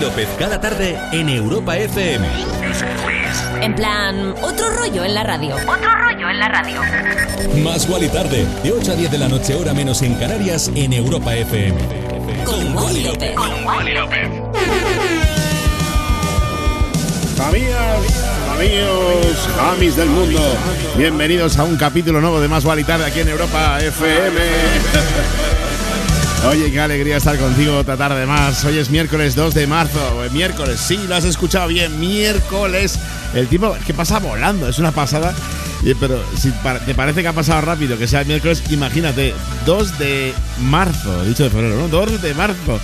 López cada tarde en Europa FM. En plan, otro rollo en la radio. Otro rollo en la radio. Más y tarde, de 8 a 10 de la noche, hora menos en Canarias, en Europa FM. Con Wally López. Con Wally López. Amigas, amigos, amis del mundo, bienvenidos a un capítulo nuevo de Más y tarde aquí en Europa FM. Oye, qué alegría estar contigo otra tarde más. Hoy es miércoles 2 de marzo. Miércoles, sí, lo has escuchado bien. Miércoles. El tiempo que pasa volando, es una pasada. Pero si te parece que ha pasado rápido que sea miércoles, imagínate, 2 de marzo, dicho de febrero, ¿no? 2 de marzo.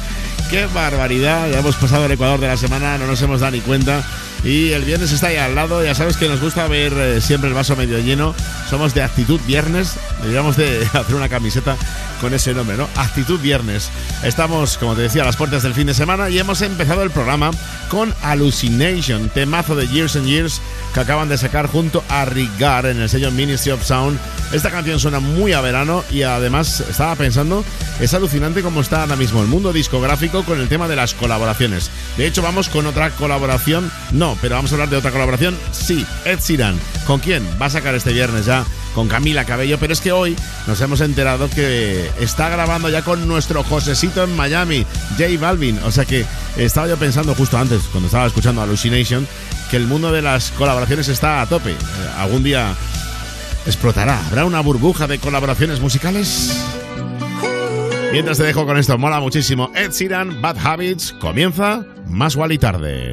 Qué barbaridad. Ya hemos pasado el Ecuador de la semana, no nos hemos dado ni cuenta. Y el viernes está ahí al lado. Ya sabes que nos gusta ver eh, siempre el vaso medio lleno. Somos de actitud viernes. Deberíamos de hacer una camiseta con ese nombre, ¿no? Actitud Viernes. Estamos, como te decía, a las puertas del fin de semana y hemos empezado el programa con Hallucination, temazo de Years and Years que acaban de sacar junto a Rigar en el sello Ministry of Sound. Esta canción suena muy a verano y además estaba pensando, es alucinante cómo está ahora mismo el mundo discográfico con el tema de las colaboraciones. De hecho, vamos con otra colaboración, no, pero vamos a hablar de otra colaboración, sí, Ed Sheeran. ¿Con quién? Va a sacar este viernes ya con Camila Cabello, pero es que hoy nos hemos enterado que está grabando ya con nuestro Josecito en Miami, J Balvin. O sea que estaba yo pensando justo antes, cuando estaba escuchando Hallucination, que el mundo de las colaboraciones está a tope. Eh, algún día explotará. ¿Habrá una burbuja de colaboraciones musicales? Mientras te dejo con esto, mola muchísimo. Ed Sheeran, Bad Habits, comienza más igual y tarde.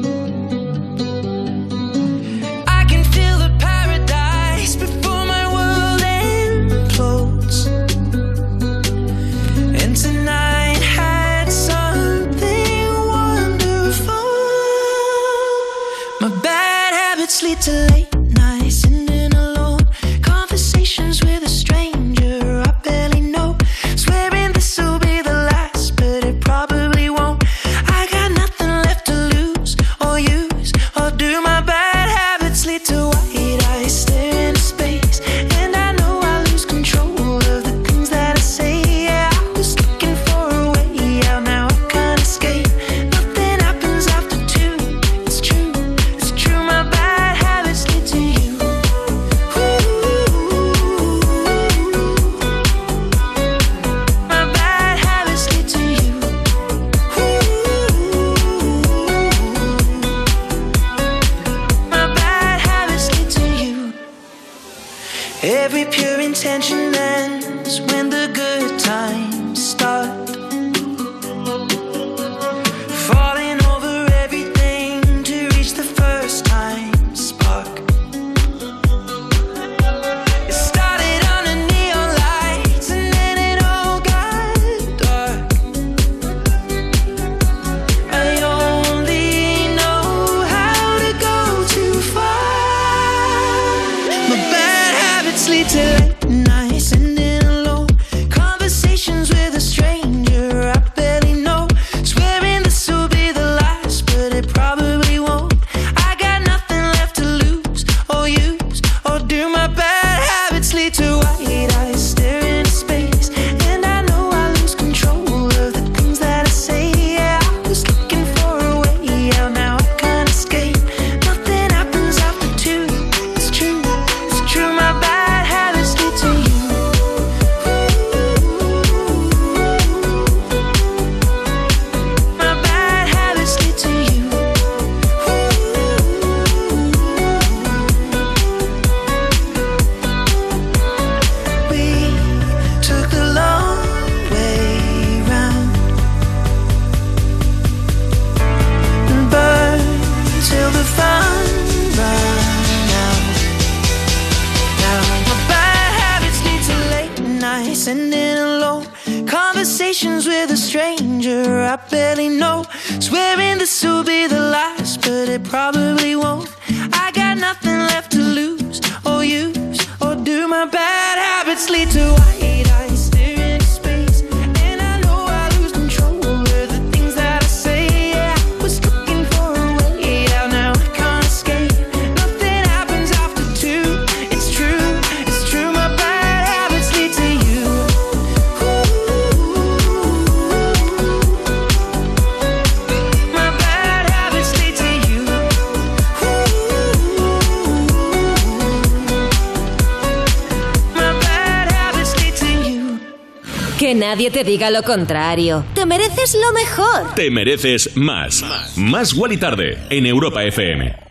Diga lo contrario. Te mereces lo mejor. Te mereces más. Más Wally Tarde en Europa FM.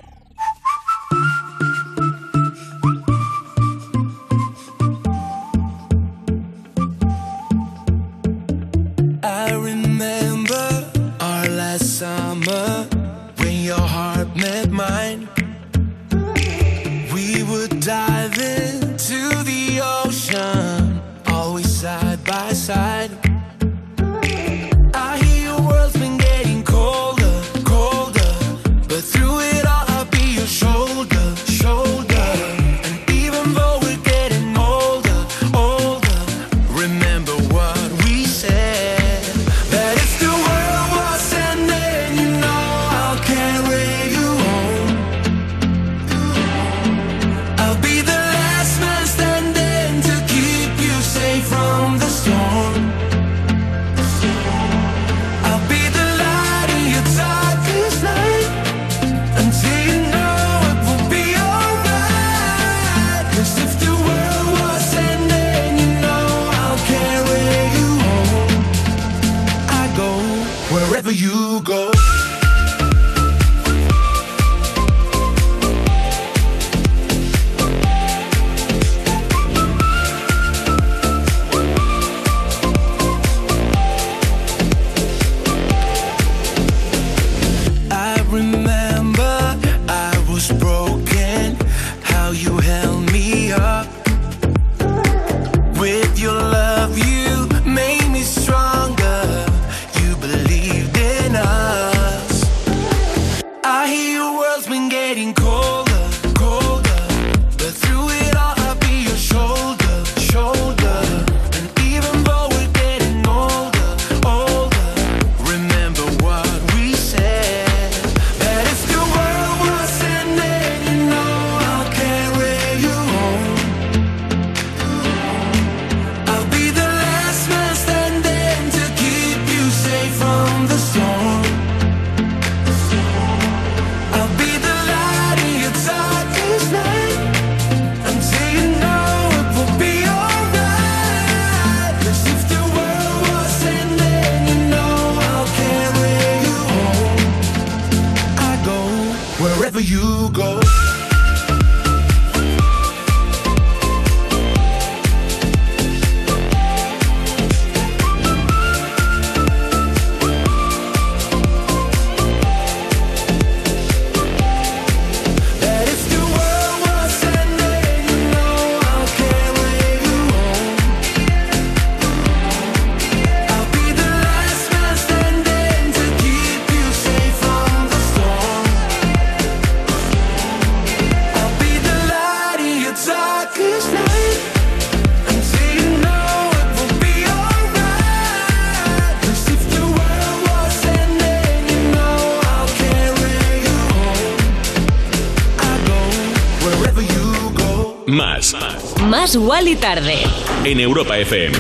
Wally Tarde. En Europa FM.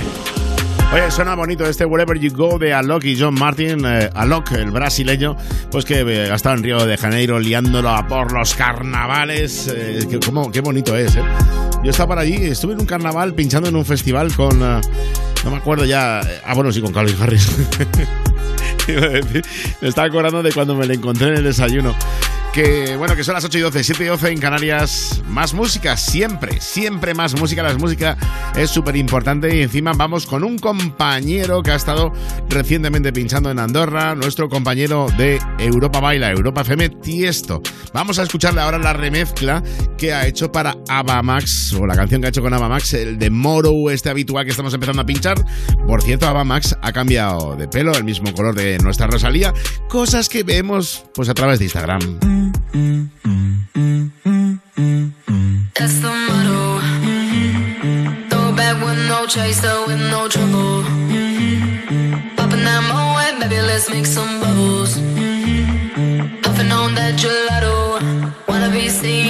Oye, suena bonito este Wherever You Go de Alok y John Martin. Eh, Alok, el brasileño, pues que eh, ha estado en Río de Janeiro liándolo por los carnavales. Eh, qué bonito es, ¿eh? Yo estaba por allí, estuve en un carnaval pinchando en un festival con. no me acuerdo ya. Ah, bueno, sí, con Calvin Harris. me estaba acordando de cuando me le encontré en el desayuno que bueno, que son las 8 y 12, 7 y 12 en Canarias. Más música, siempre, siempre más música. La música es súper importante y encima vamos con un compañero que ha estado recientemente pinchando en Andorra, nuestro compañero de Europa Baila, Europa FM Tiesto. Vamos a escucharle ahora la remezcla que ha hecho para Max o la canción que ha hecho con Max el de Moro, este habitual que estamos empezando a pinchar. Por cierto, Max ha cambiado de pelo, el mismo color de nuestra Rosalía, cosas que vemos pues a través de Instagram. Mm-hmm. That's the motto. Throw with no chaser, with no trouble. Popping that baby, let's make some bubbles. Puffing on that gelato, wanna be seeing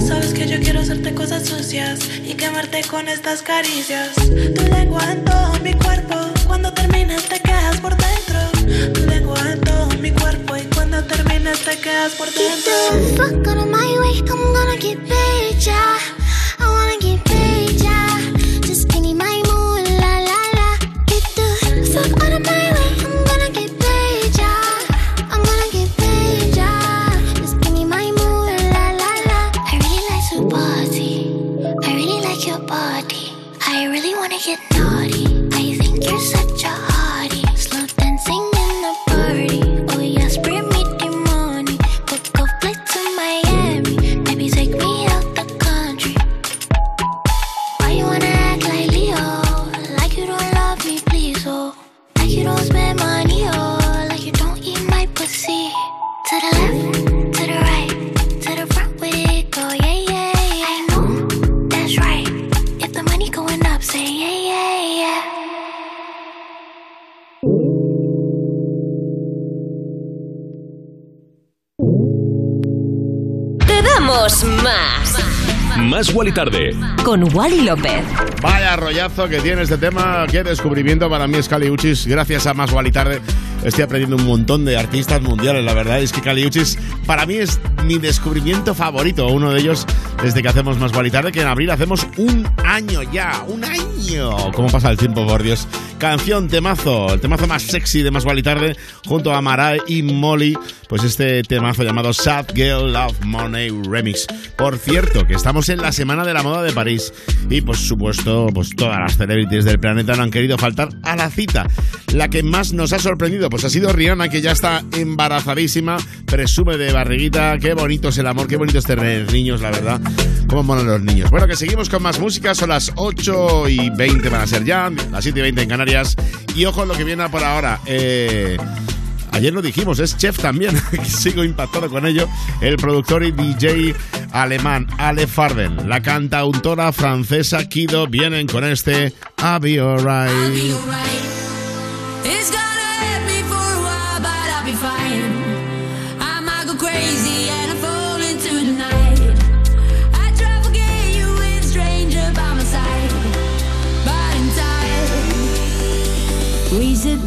Sabes que yo quiero hacerte cosas sucias y quemarte con estas caricias. Tu lengua en todo mi cuerpo, cuando terminas te quedas por dentro. Tu lengua en todo mi cuerpo y cuando terminas te quedas por dentro. My way, I'm gonna get. Más Wally Tarde. Con Wally López. Vaya rollazo que tiene este tema. Qué descubrimiento para mí, Scaliuchis. Gracias a Más Wally Tarde estoy aprendiendo un montón de artistas mundiales, la verdad es que Caliuchis para mí es mi descubrimiento favorito, uno de ellos desde que hacemos Más Guay Tarde, que en abril hacemos un año ya, un año. ¿Cómo pasa el tiempo, por Dios? Canción, temazo, el temazo más sexy de Más Guay Tarde, junto a Marai y Molly, pues este temazo llamado Sad Girl Love Money Remix. Por cierto, que estamos en la Semana de la Moda de París y por supuesto, pues todas las celebrities del planeta no han querido faltar a la cita. La que más nos ha sorprendido, pues ha sido Rihanna, que ya está embarazadísima, presume de barriguita. Qué bonito es el amor, qué bonito es tener niños, la verdad. Cómo molan los niños. Bueno, que seguimos con más música, son las 8 y 20 van a ser ya, las 7 y 20 en Canarias. Y ojo lo que viene por ahora. Eh, Ayer lo dijimos, es chef también, sigo impactado con ello. El productor y DJ alemán Ale Farden, la cantautora francesa Kido vienen con este I'll Be Alright.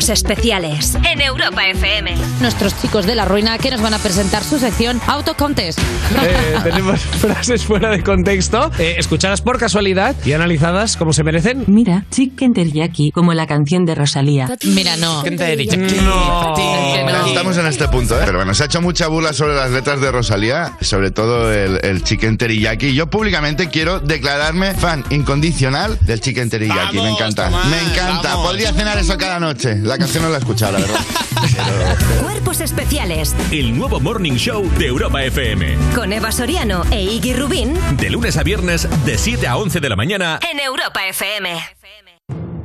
Cuerpos especiales En Europa FM. Nuestros chicos de la ruina que nos van a presentar su sección Auto Contest. Eh, tenemos frases fuera de contexto, eh, escuchadas por casualidad y analizadas como se merecen. Mira, Chicken Teriyaki, como la canción de Rosalía. Mira, no. No. Estamos en este punto, ¿eh? Pero bueno, se ha hecho mucha bula sobre las letras de Rosalía, sobre todo el, el chicken teriyaki. Yo públicamente quiero declararme fan incondicional del chicken teriyaki. me Vamos, encanta, Tomás, me encanta. vamos. Podría cenar eso cada noche. La canción no la he escuchado, la verdad. Cuerpos especiales El nuevo Morning Show de Europa FM. con Eva Soriano e Iggy Rubín De lunes a viernes, de 7 a 11 de la mañana. en Europa FM.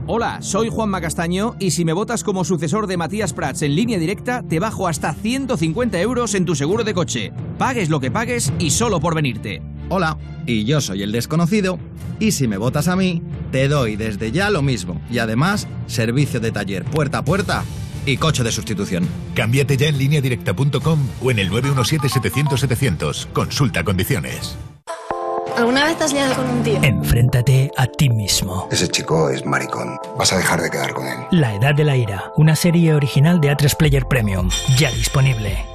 Hola, soy Juanma Castaño y si me votas como sucesor de Matías Prats en línea directa, te bajo hasta 150 euros en tu seguro de coche. Pagues lo que pagues y solo por venirte. Hola, y yo soy el desconocido, y si me votas a mí, te doy desde ya lo mismo, y además, servicio de taller puerta a puerta y coche de sustitución. Cámbiate ya en lineadirecta.com o en el 917-700-700. Consulta condiciones. ¿Alguna vez te has liado con un tío? Enfréntate a ti mismo. Ese chico es maricón. Vas a dejar de quedar con él. La Edad de la Ira, una serie original de A3 Player Premium, ya disponible.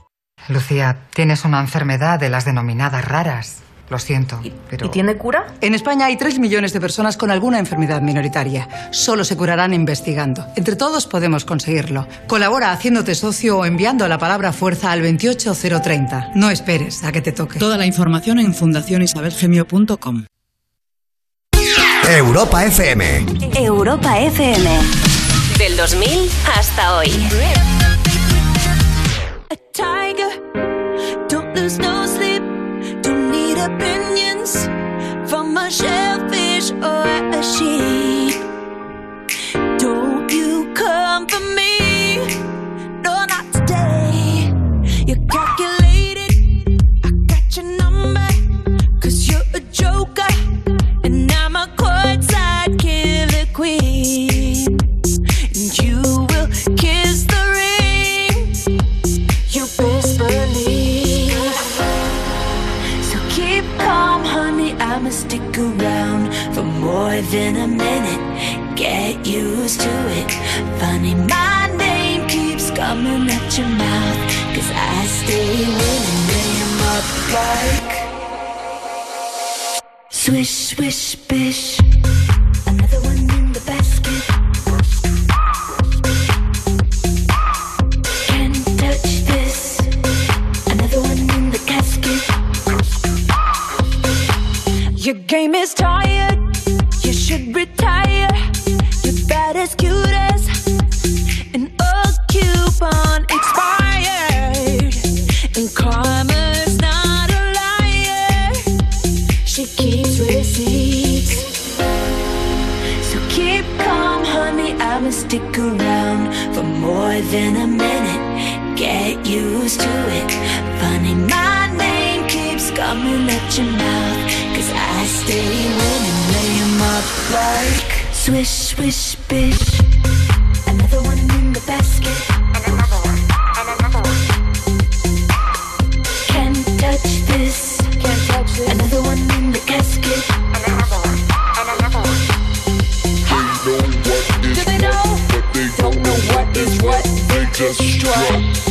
Lucía, tienes una enfermedad de las denominadas raras. Lo siento, pero... ¿Y tiene cura? En España hay 3 millones de personas con alguna enfermedad minoritaria. Solo se curarán investigando. Entre todos podemos conseguirlo. Colabora haciéndote socio o enviando la palabra fuerza al 28030. No esperes a que te toque. Toda la información en fundacionisabelgemio.com. Europa FM. Europa FM. Del 2000 hasta hoy. A tiger. Don't lose no sleep. Don't need opinions from a shellfish or a sheep. Than a minute. Get used to it. Funny, my name keeps coming at your mouth. Cause I stay winning. Lay 'em up like. Swish, swish, bish. Another one in the basket. Can't touch this. Another one in the casket. Your game is tired. Should retire. You're bad as cute as an old coupon expired. And karma's not a liar. She keeps receipts. So keep calm, honey. I'ma stick around for more than a minute. Get used to it. Funny, my name keeps coming at your mouth. Cause I stay winning. Lay up like swish, swish, bish. Another one in the basket. And another one. And another one. Can't touch this. Can't touch this. Another one in the casket. And another one. And another one. Do they know? Don't know what is what. They just strut.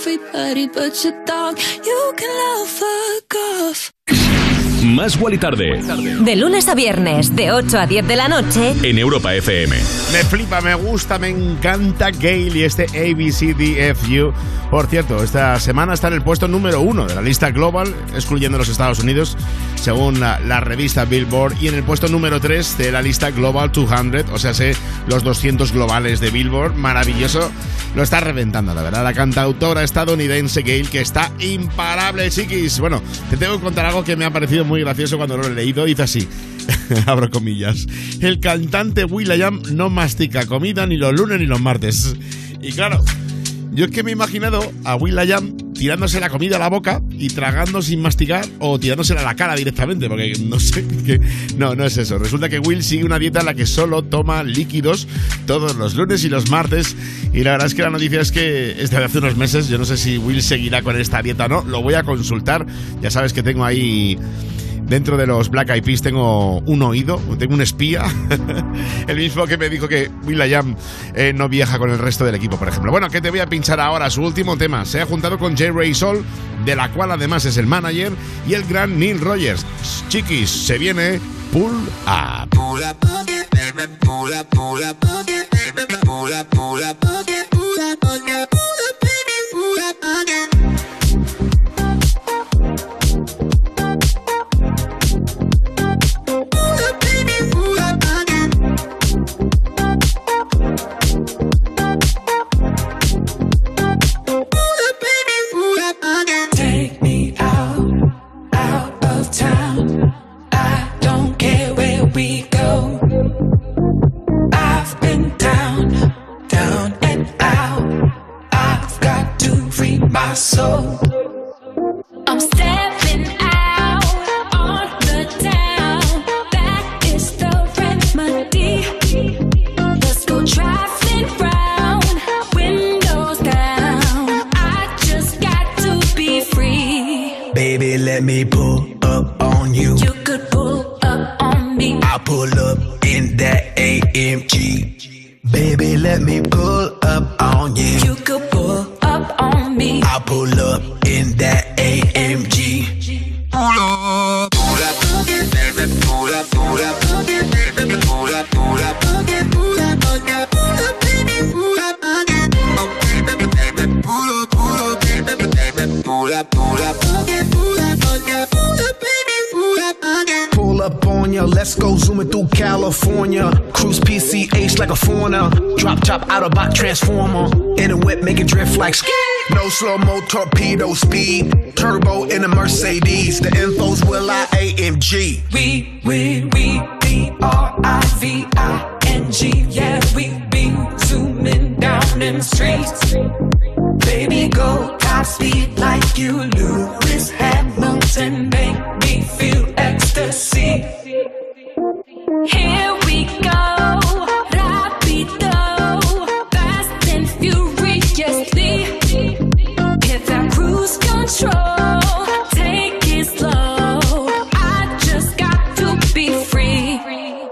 Everybody but your dog, you can love fuck off. Más Wally Tarde. De lunes a viernes, de 8 a 10 de la noche. En Europa FM. Me flipa, me gusta, me encanta Gale y este ABCDFU. Por cierto, esta semana está en el puesto número uno de la lista global, excluyendo los Estados Unidos, según la, revista Billboard, y en el puesto número 3 de la lista Global 200, o sea, sé, los 200 globales de Billboard. Maravilloso. Lo está reventando, la verdad. La cantautora estadounidense Gale, que está imparable, chiquis. Bueno, te tengo que contar algo que me ha parecido muy gracioso cuando lo he leído. Dice así, abro comillas. El cantante Will.i.am no mastica comida ni los lunes ni los martes. Y claro, yo es que me he imaginado a Will.i.am tirándose la comida a la boca y tragando sin masticar o tirándosela a la cara directamente, porque no sé qué. No, no es eso. Resulta que Will sigue una dieta en la que solo toma líquidos todos los lunes y los martes. Y la verdad es que la noticia es que es de hace unos meses. Yo no sé si Will seguirá con esta dieta o no. Lo voy a consultar. Ya sabes que tengo ahí dentro de los Black Eyed Peas tengo un oído, tengo un espía, el mismo que me dijo que Will.i.am eh, no viaja con el resto del equipo, por ejemplo. Bueno, que te voy a pinchar ahora su último tema. Se ha juntado con J. Ray Sol, de la cual además es el manager, y el gran Neil Rogers. Chiquis, se viene Pull Up. Pull up, baby, pull up, pull up, baby, pull up, pull up, pull up, pull up, baby, my soul. I'm stepping out on the town. That is the remedy. Let's go traveling round, windows down. I just got to be free. Baby, let me pull up on you. You could pull up on me. I pull up in that AMG. Baby, let me pull up on you. You California. Cruise PCH like a foreigner. Drop top out of Autobot transformer. In a whip, make it drift like ski. No slow mo torpedo speed. Turbo in a Mercedes. The info's will I AMG. We, we, we, B R I V I N G. Yeah, we be zooming down in the streets. Baby, go top speed like you, Lewis Hamilton. Make me feel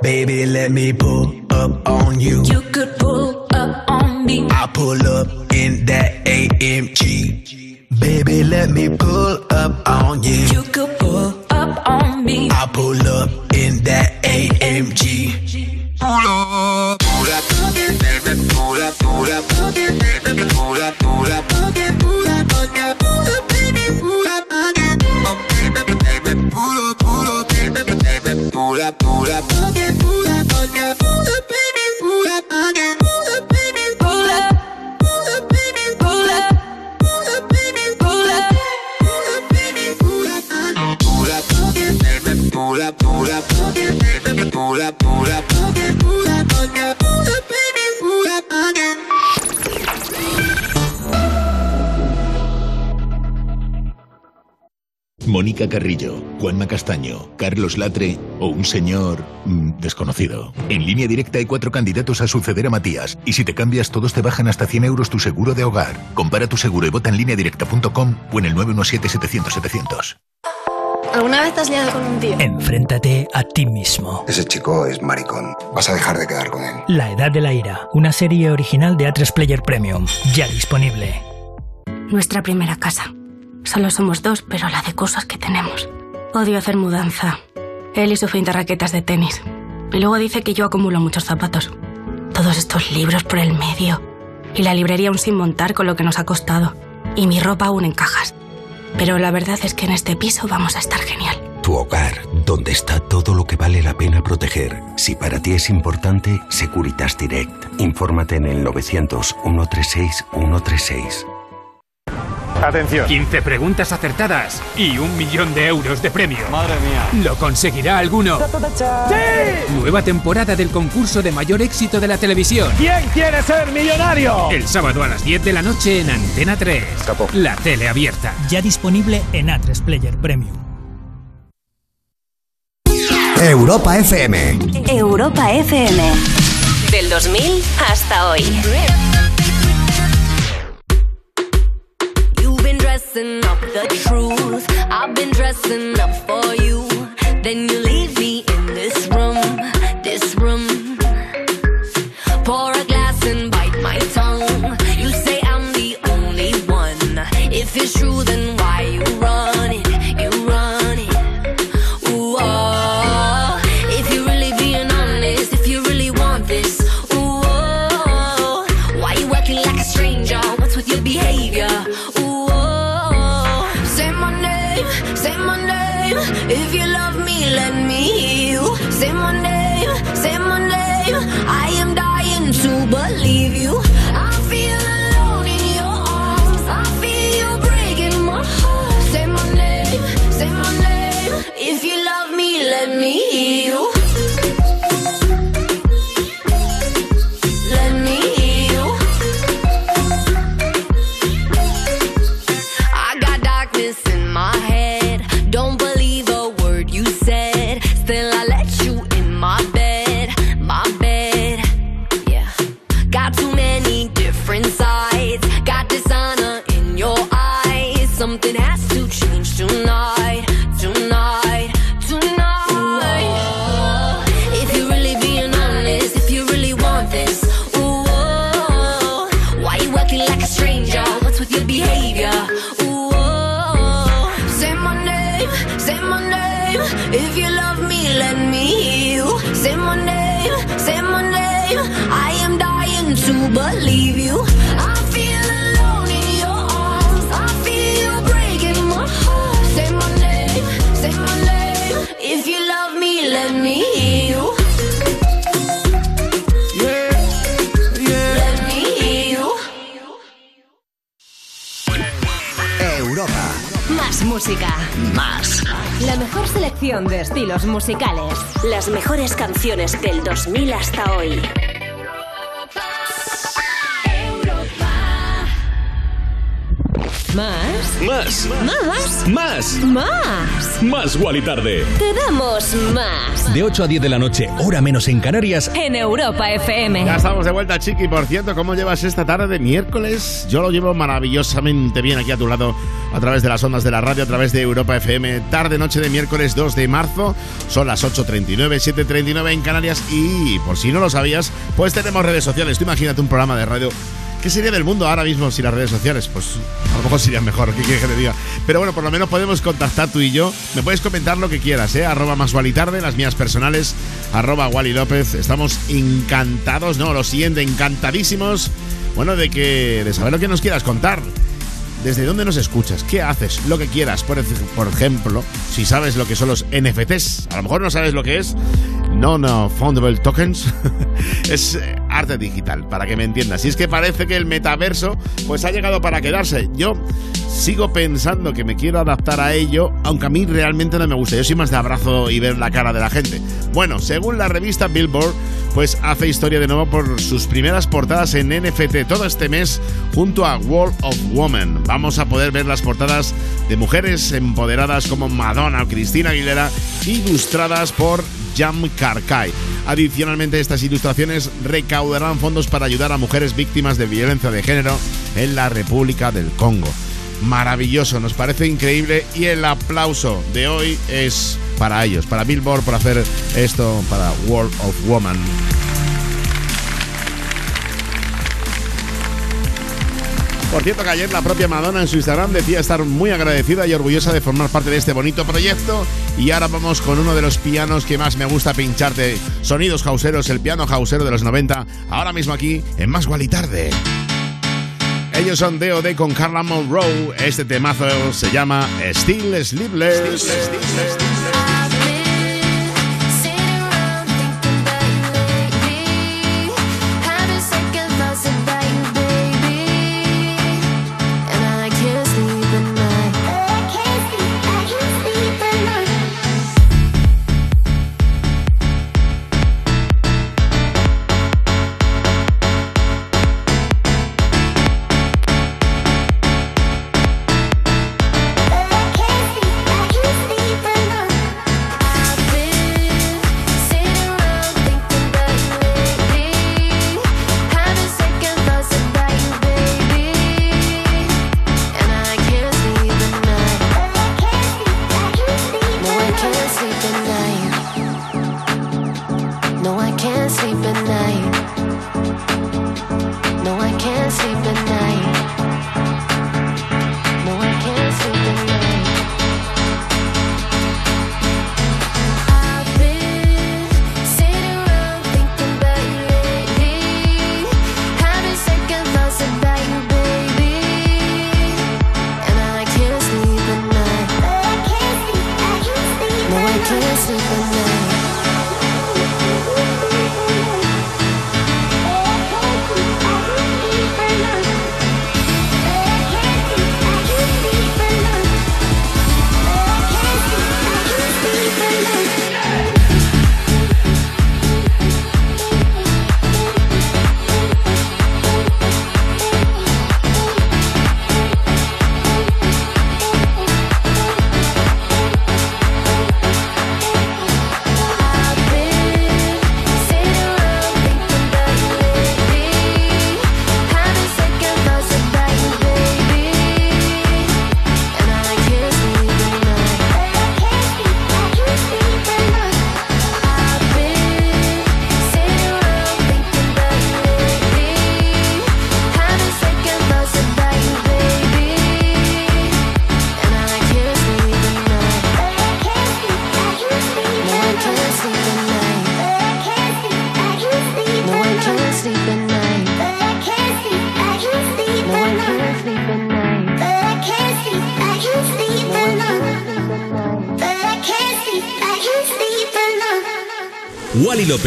Baby, let me pull up on you. You could pull up on me. I pull up in that AMG. Baby, let me pull up on you. You could pull up on me. I pull up in that AMG. Pull up. Pull up, baby, pull up, pull up, baby, pull up, pull Mónica Carrillo, Juanma Castaño, Carlos Latre o un señor mm, desconocido. En línea directa hay cuatro candidatos a suceder a Matías y si te cambias todos te bajan hasta 100 euros tu seguro de hogar. Compara tu seguro y vota en línea directa.com o en el 917-700-700. ¿Alguna vez te has liado con un tío? Enfréntate a ti mismo. Ese chico es maricón. Vas a dejar de quedar con él. La Edad de la Ira, una serie original de A3 Player Premium, ya disponible. Nuestra primera casa. Solo somos dos, pero la de cosas que tenemos. Odio hacer mudanza. Él y su fin de raquetas de tenis. Y luego dice que yo acumulo muchos zapatos. Todos estos libros por el medio. Y la librería aún sin montar con lo que nos ha costado. Y mi ropa aún en cajas. Pero la verdad es que en este piso vamos a estar genial. Tu hogar, donde está todo lo que vale la pena proteger. Si para ti es importante, Securitas Direct. Infórmate en el 900 136 136. Atención. 15 preguntas acertadas y un millón de euros de premio. Madre mía. ¿Lo conseguirá alguno? ¡Sí! Nueva temporada del concurso de mayor éxito de la televisión. ¿Quién quiere ser millonario? El sábado a las 10 de la noche en Antena 3. La tele abierta. Ya disponible en A3 Player Premium. Europa FM. Europa FM. Del 2000 hasta hoy. The truth. I've been dressing up for you. Then you 2000 hasta hoy. Más. Más. Más. Más. Más. Más Wally Tarde. Te damos más. De 8 a 10 de la noche, hora menos en Canarias. En Europa FM. Ya estamos de vuelta, Chiqui. Por cierto, ¿cómo llevas esta tarde de miércoles? Yo lo llevo maravillosamente bien aquí a tu lado, a través de las ondas de la radio, a través de Europa FM. Tarde, noche de miércoles 2 de marzo. Son las 8.39, 7.39 en Canarias. Y por si no lo sabías, pues tenemos redes sociales. Tú imagínate un programa de radio ¿Qué sería del mundo ahora mismo sin las redes sociales? Pues a lo mejor sería mejor, ¿qué quieres que te diga? Pero bueno, por lo menos podemos contactar tú y yo. Me puedes comentar lo que quieras, ¿eh? Arroba más Wally Tarde, las mías personales, arroba Wally López. Estamos encantados, no, lo siguiente, encantadísimos, bueno, de que, de saber lo que nos quieras contar. ¿Desde dónde nos escuchas? ¿Qué haces? Lo que quieras. Por, por ejemplo, si sabes lo que son los NFTs, a lo mejor no sabes lo que es. Non-Fundable Tokens. es eh, arte digital, para que me entiendas. Y es que parece que el metaverso pues ha llegado para quedarse. Yo sigo pensando que me quiero adaptar a ello, aunque a mí realmente no me gusta. Yo soy más de abrazo y ver la cara de la gente. Bueno, según la revista Billboard, pues hace historia de nuevo por sus primeras portadas en NFT todo este mes junto a World of Women. Vamos a poder ver las portadas de mujeres empoderadas como Madonna o Cristina Aguilera, ilustradas por Jam Karkai. Adicionalmente, estas ilustraciones recaudarán fondos para ayudar a mujeres víctimas de violencia de género en la República del Congo. maravilloso, nos parece increíble y el aplauso de hoy es para ellos, para Billboard por hacer esto para World of Woman. Por cierto que ayer la propia Madonna en su Instagram decía estar muy agradecida y orgullosa de formar parte de este bonito proyecto. Y ahora vamos con uno de los pianos que más me gusta pincharte. Sonidos hauseros, el piano hausero de los 90, ahora mismo aquí en Más Gual y Tarde. Ellos son D.O.D. con Carla Monroe. Este temazo se llama Still Sleepless.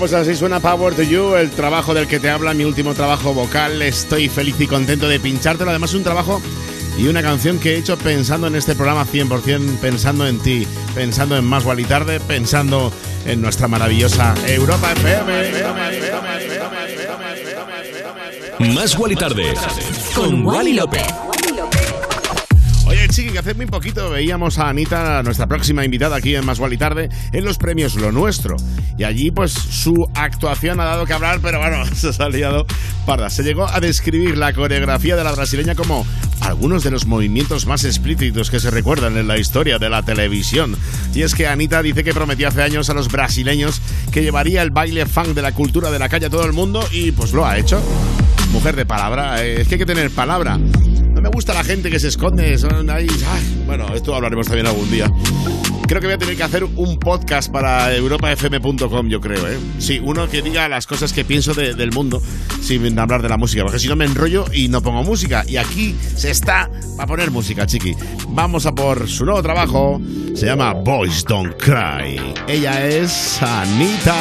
Pues así suena Power to You, el trabajo del que te habla, mi último trabajo vocal. Estoy feliz y contento de pinchártelo. Además, un trabajo y una canción que he hecho pensando en este programa 100%, pensando en ti, pensando en Más y Tarde, pensando en nuestra maravillosa Europa FM. Más y Tarde con Wally López. Hace muy poquito veíamos a Anita, nuestra próxima invitada aquí en Más y Tarde, en los premios Lo Nuestro. Y allí, pues, su actuación ha dado que hablar, pero bueno, se ha liado parda. Se llegó a describir la coreografía de la brasileña como algunos de los movimientos más explícitos que se recuerdan en la historia de la televisión. Y es que Anita dice que prometió hace años a los brasileños que llevaría el baile funk de la cultura de la calle a todo el mundo y pues lo ha hecho. Mujer de palabra, eh, es que hay que tener palabra. Gusta la gente que se esconde. Son ahí. bueno, esto hablaremos también algún día. Creo que voy a tener que hacer un podcast para europafm.com, yo creo, ¿eh? Sí, uno que diga las cosas que pienso del mundo sin hablar de la música, porque si no me enrollo y no pongo música. Y aquí se está para poner música, chiqui. Vamos a por su nuevo trabajo. Se llama Boys Don't Cry. Ella es Anita.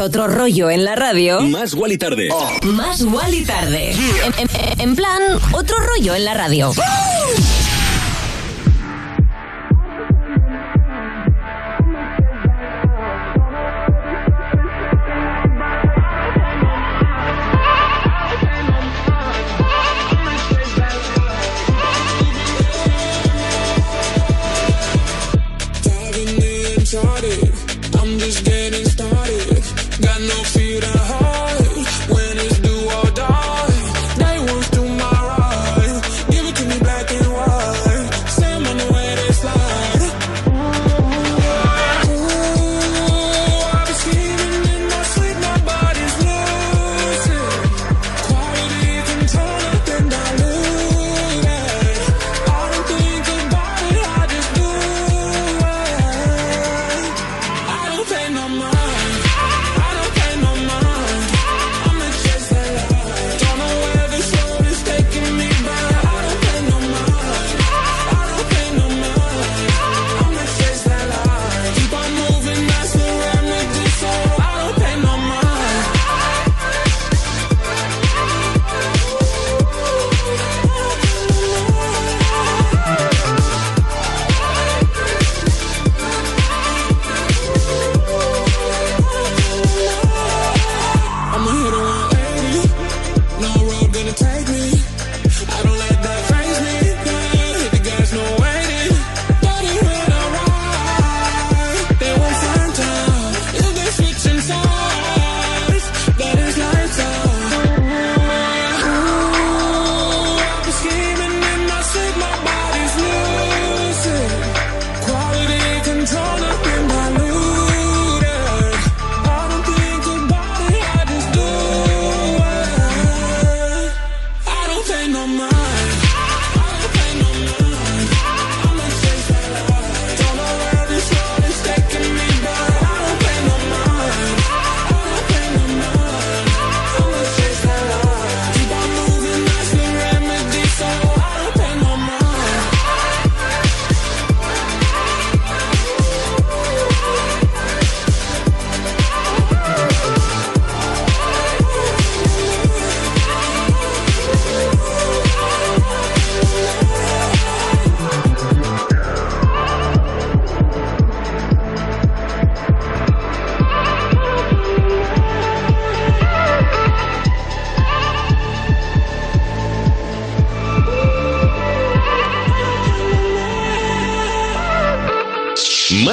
Otro rollo en la radio. Más y Tarde. Más y Tarde. En, plan, otro rollo en la radio.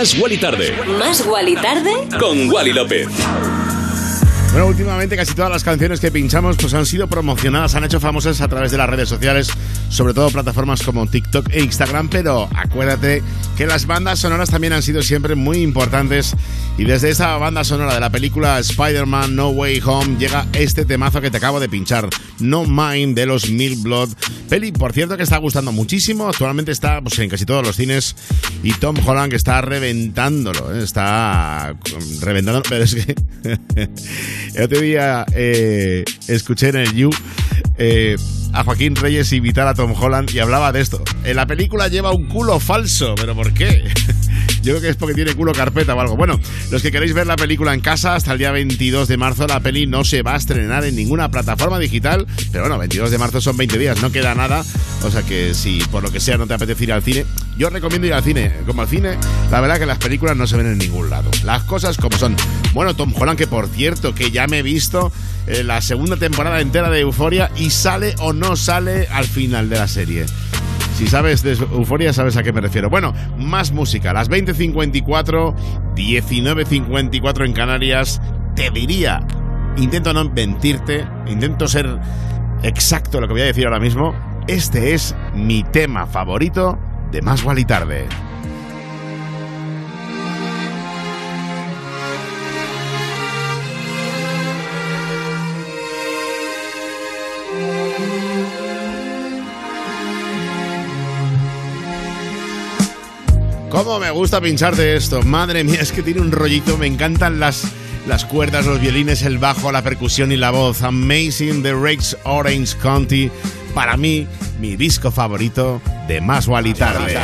Más Wally Tarde. Más Wally Tarde. Con Wally López. Bueno, últimamente casi todas las canciones que pinchamos pues han sido promocionadas, han hecho famosas a través de las redes sociales, sobre todo plataformas como TikTok e Instagram, pero acuérdate que las bandas sonoras también han sido siempre muy importantes y desde esta banda sonora de la película Spider-Man No Way Home llega este temazo que te acabo de pinchar, No Mind de los Milk Blood, peli por cierto que está gustando muchísimo, actualmente está pues, en casi todos los cines y Tom Holland que está reventándolo, ¿eh? está reventando, pero es que el otro día eh, escuché en el You eh, a Joaquín Reyes invitar a Tom Holland y hablaba de esto. En la película lleva un culo falso, pero ¿por qué? Yo creo que es porque tiene culo carpeta o algo. Bueno, los que queréis ver la película en casa, hasta el día 22 de marzo la peli no se va a estrenar en ninguna plataforma digital. Pero bueno, 22 de marzo son 20 días, no queda nada. O sea que si por lo que sea no te apetece ir al cine, yo recomiendo ir al cine. Como al cine, la verdad que las películas no se ven en ningún lado. Las cosas como son. Bueno, Tom Holland, que por cierto, que ya me he visto eh, la segunda temporada entera de Euforia y sale o no sale al final de la serie. Si sabes de Euforia, sabes a qué me refiero. Bueno, más música. Las 20.54, 19.54 en Canarias. Te diría, intento no mentirte, intento ser exacto lo que voy a decir ahora mismo. Este es mi tema favorito de Más y Tarde. ¿Cómo me gusta pincharte esto? Madre mía, es que tiene un rollito. Me encantan las, las cuerdas, los violines, el bajo, la percusión y la voz. Amazing The Rakes Orange County. Para mí, mi disco favorito de Más y.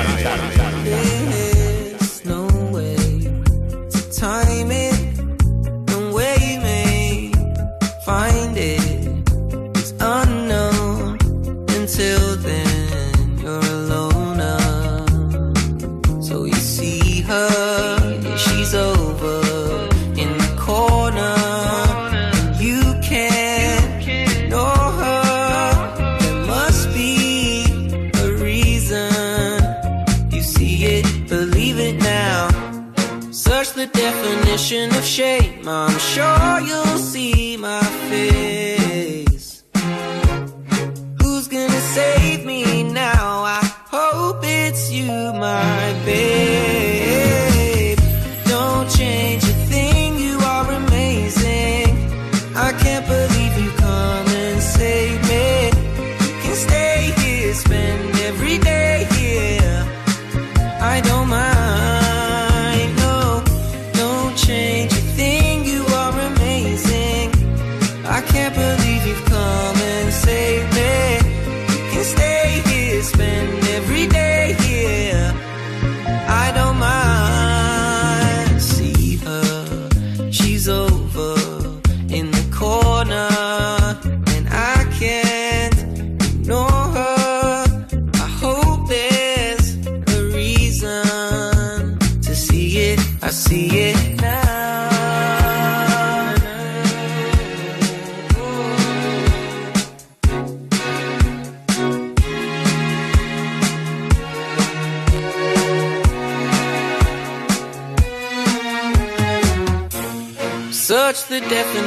I'm sure you'll see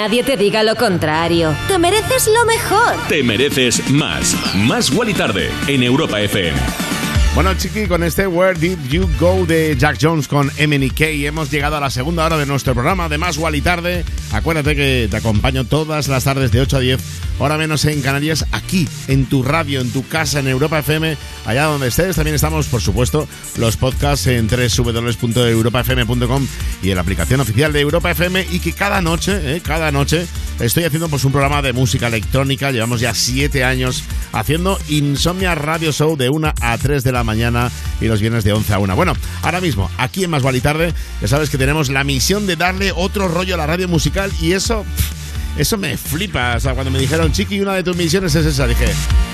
nadie te diga lo contrario. Te mereces lo mejor. Te mereces más. Más Wally tarde en Europa FM. Bueno, chiqui, con este Where Did You Go de Jack Jones con MNK hemos llegado a la segunda hora de nuestro programa de Más Wally Tarde. Acuérdate que te acompaño todas las tardes de 8 a 10, hora menos en Canarias, aquí, en tu radio, en tu casa, en Europa FM, allá donde estés. También estamos, por supuesto, los podcasts en www.europafm.com y en la aplicación oficial de Europa FM y que cada noche, eh, cada noche, estoy haciendo pues un programa de música electrónica. Llevamos ya 7 años haciendo Insomnia Radio Show de 1 a 3 de la mañana y los viernes de 11 a 1. Bueno, ahora mismo, aquí en Más Vale Tarde, ya sabes que tenemos la misión de darle otro rollo a la radio musical y eso... Eso me flipa, o sea, cuando me dijeron, Chiqui, una de tus misiones es esa, dije,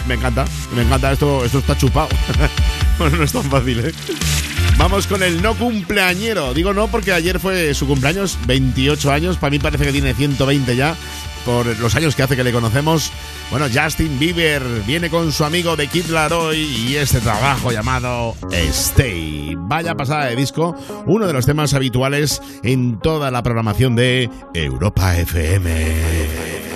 me encanta, me encanta, esto, esto está chupado. bueno, no es tan fácil, ¿eh? Vamos con el no cumpleañero. Digo no porque ayer fue su cumpleaños, 28 años. Para mí parece que tiene 120 ya, por los años que hace que le conocemos. Bueno, Justin Bieber viene con su amigo de Kid Laroi y este trabajo llamado Stay. Vaya pasada de disco, uno de los temas habituales en toda la programación de Europa FM.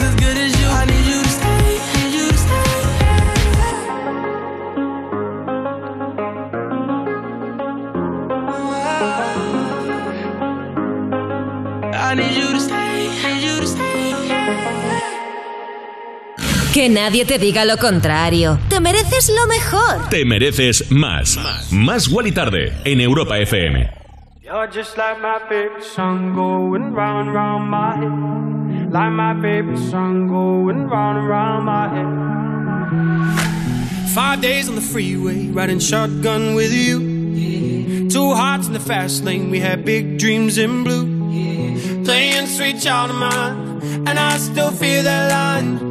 Que nadie te diga lo contrario. Te mereces lo mejor. Te mereces más. Más Wally Tarde en Europa FM. You're just like my favorite song going round round my head. Like my favorite song going round and round my head. Five days on the freeway, riding shotgun with you. Two hearts in the fast lane, we had big dreams in blue. Playing sweet child of mine, and I still feel that line.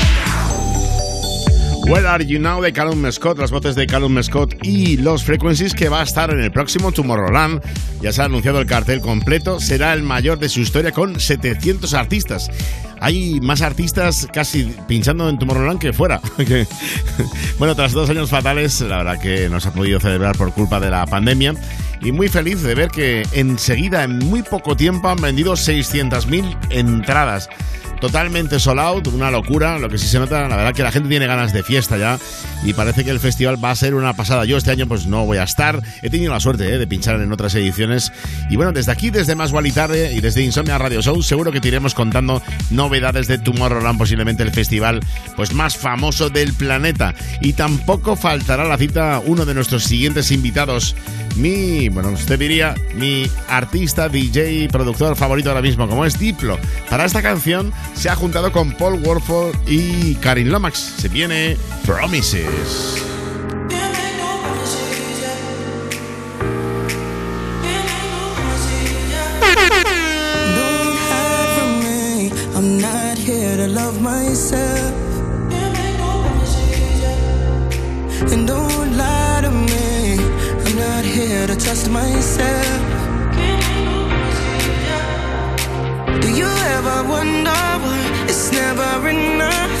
Where Are You Now de Callum Scott, las voces de Callum Scott y los Frequencies que va a estar en el próximo Tomorrowland. Ya se ha anunciado el cartel completo, será el mayor de su historia con 700 artistas. Hay más artistas casi pinchando en Tomorrowland que fuera. Bueno, tras dos años fatales, la verdad que no se ha podido celebrar por culpa de la pandemia. Y muy feliz de ver que enseguida, en muy poco tiempo, han vendido 600.000 entradas totalmente sold out, una locura. Lo que sí se nota, la verdad, que la gente tiene ganas de fiesta ya y parece que el festival va a ser una pasada. Yo este año pues no voy a estar, he tenido la suerte eh, de pinchar en otras ediciones. Y bueno, desde aquí, desde Más y Tarde y desde Insomnia Radio Show, seguro que te iremos contando novedades de Tomorrowland, posiblemente el festival pues más famoso del planeta. Y tampoco faltará la cita uno de nuestros siguientes invitados, mi, bueno, usted diría, mi artista, DJ, productor favorito ahora mismo, como es Diplo. Para esta canción se ha juntado con Paul Warford y Karin Lomax. Se viene Promises. Trust myself. Do you ever wonder? never enough.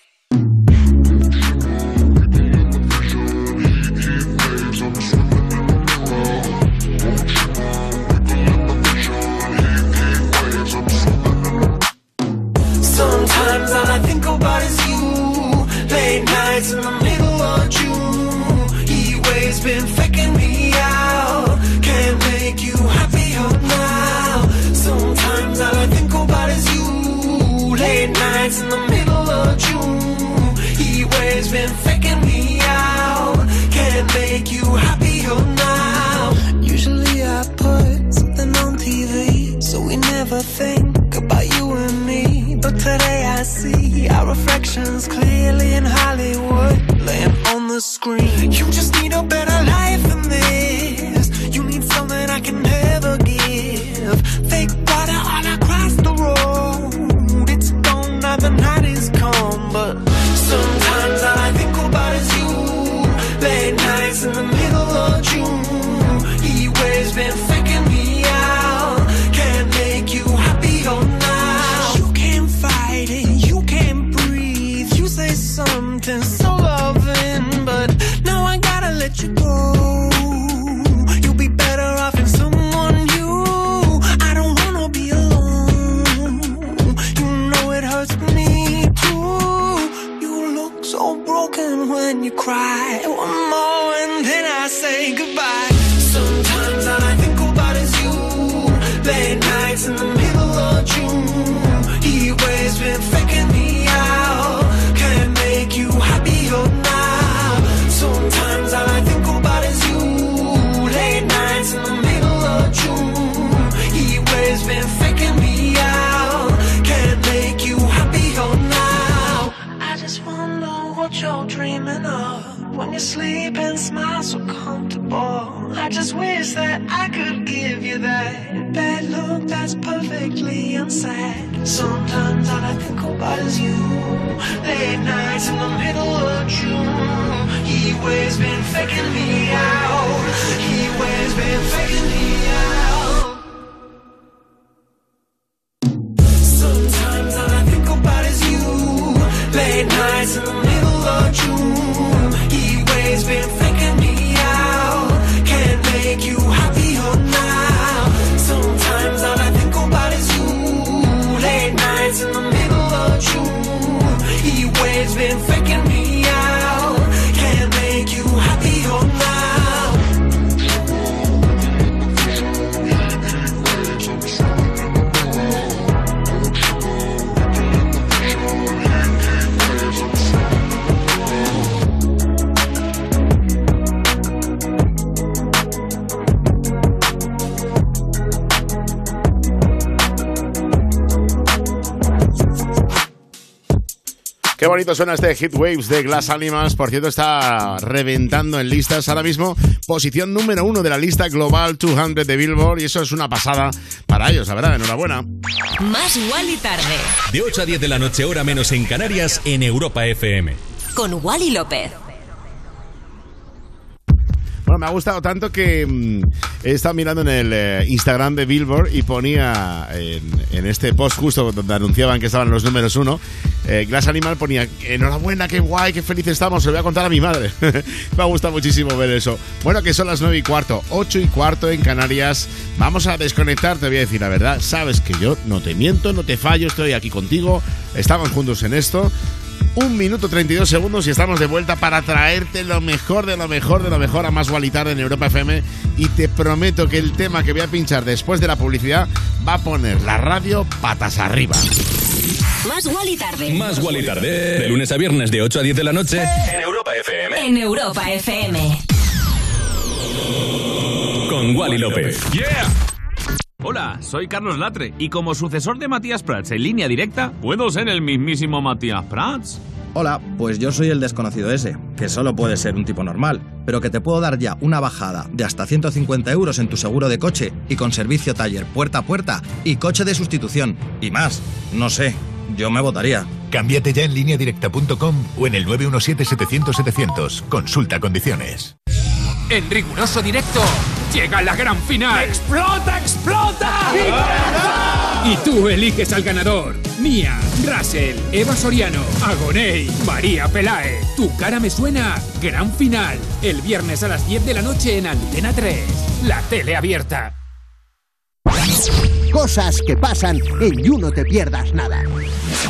Sometimes all I think about is you Late nights in the middle of June. Waves been Is you. Late nights in the middle of June. He waves been faking me out. He waves been faking me bonito suena este Hit Waves de Glass Animals. Por cierto, está reventando en listas ahora mismo. Posición número uno de la lista Global 200 de Billboard. Y eso es una pasada para ellos, la verdad. Enhorabuena. Más Wally tarde. De 8 a 10 de la noche, hora menos en Canarias, en Europa FM. Con Wally López. Bueno, me ha gustado tanto que estado mirando en el eh, Instagram de Billboard y ponía en, este post justo donde anunciaban que estaban los números uno, eh, Glass Animal ponía, enhorabuena, qué guay, qué felices estamos, se lo voy a contar a mi madre. me ha gustado muchísimo ver eso. Bueno, que son las nueve y cuarto, ocho y cuarto en Canarias. Vamos a desconectar, te voy a decir la verdad. Sabes que yo no te miento, no te fallo, estoy aquí contigo, estamos juntos en esto. Un minuto 32 segundos y estamos de vuelta para traerte lo mejor de lo mejor de lo mejor a más Tarde en Europa FM. Y te prometo que el tema que voy a pinchar después de la publicidad va a poner la radio patas arriba. Más Wally tarde. Más Wally tarde. De lunes a viernes de 8 a 10 de la noche. En Europa FM. En Europa FM. Con Wally López. ¡Yeah! Hola, soy Carlos Latre y como sucesor de Matías Prats en línea directa, ¿puedo ser el mismísimo Matías Prats? Hola, pues yo soy el desconocido ese, que solo puede ser un tipo normal, pero que te puedo dar ya una bajada de hasta 150 euros en tu seguro de coche y con servicio taller puerta a puerta y coche de sustitución. Y más, no sé, yo me votaría. Cámbiate ya en lineadirecta.com o en el 917-700-700. Consulta condiciones. En riguroso directo, llega la gran final. ¡Explota, explota! Y tú eliges al ganador. Mía, Russell, Eva Soriano, Agoney, María Pelae. Tu cara me suena. Gran final. El viernes a las 10 de la noche en Antena 3. La tele abierta. Cosas que pasan en You No Te Pierdas Nada.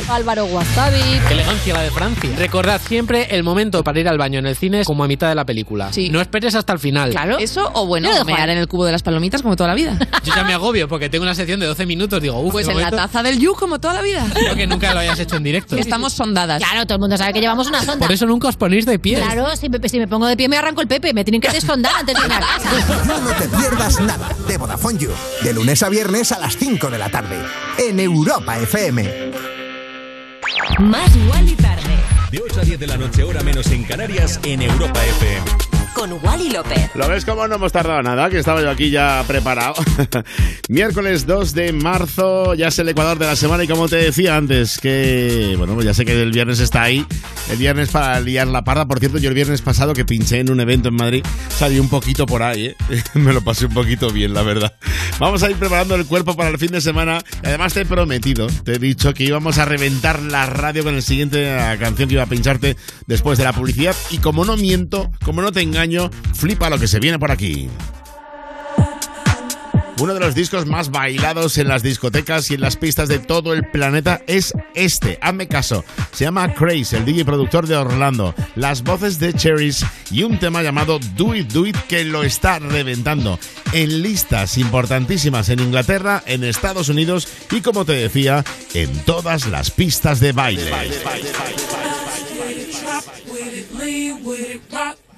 Álvaro Wasabi. Qué elegancia la de Francia. Recordad siempre el momento para ir al baño en el cine es como a mitad de la película. No esperes hasta el final. Claro. Eso o bueno, Yo lo dejo mear ahí. en el cubo de las palomitas como toda la vida. Yo ya me agobio porque tengo una sección de 12 minutos. Digo, uff, Pues en la taza del You como toda la vida. Espero que nunca lo hayas hecho en directo. Estamos sondadas. Claro, todo el mundo sabe que llevamos una sonda. Por eso nunca os ponéis de pie. Claro, si me, si me pongo de pie me arranco el pepe. Me tienen que desfondar antes de ir a casa. No Te Pierdas Nada de Vodafone You. De lunes a viernes a las 5 de la tarde. En Europa FM. Más Wally tarde. De 8 a 10 de la noche, hora menos en Canarias, en Europa FM. Con Wally López. ¿Lo ves cómo no hemos tardado nada? Que estaba yo aquí ya preparado. Miércoles 2 de marzo, ya es el Ecuador de la semana y como te decía antes, que bueno, pues ya sé que el viernes está ahí. El viernes para liar la parda. Por cierto, yo el viernes pasado que pinché en un evento en Madrid, salí un poquito por ahí, ¿eh? Me lo pasé un poquito bien, la verdad. Vamos a ir preparando el cuerpo para el fin de semana. Además te he prometido, te he dicho que íbamos a reventar la radio con el siguiente canción que iba a pincharte después de la publicidad. Y como no miento, como no te engaño, flipa lo que se viene por aquí. Uno de los discos más bailados en las discotecas y en las pistas de todo el planeta es este. Hazme caso. Se llama Craze, el DJ productor de Orlando. Las voces de Cherries y un tema llamado Do It, Do It que lo está reventando en listas importantísimas en Inglaterra, en Estados Unidos y, como te decía, en todas las pistas de baile.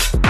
with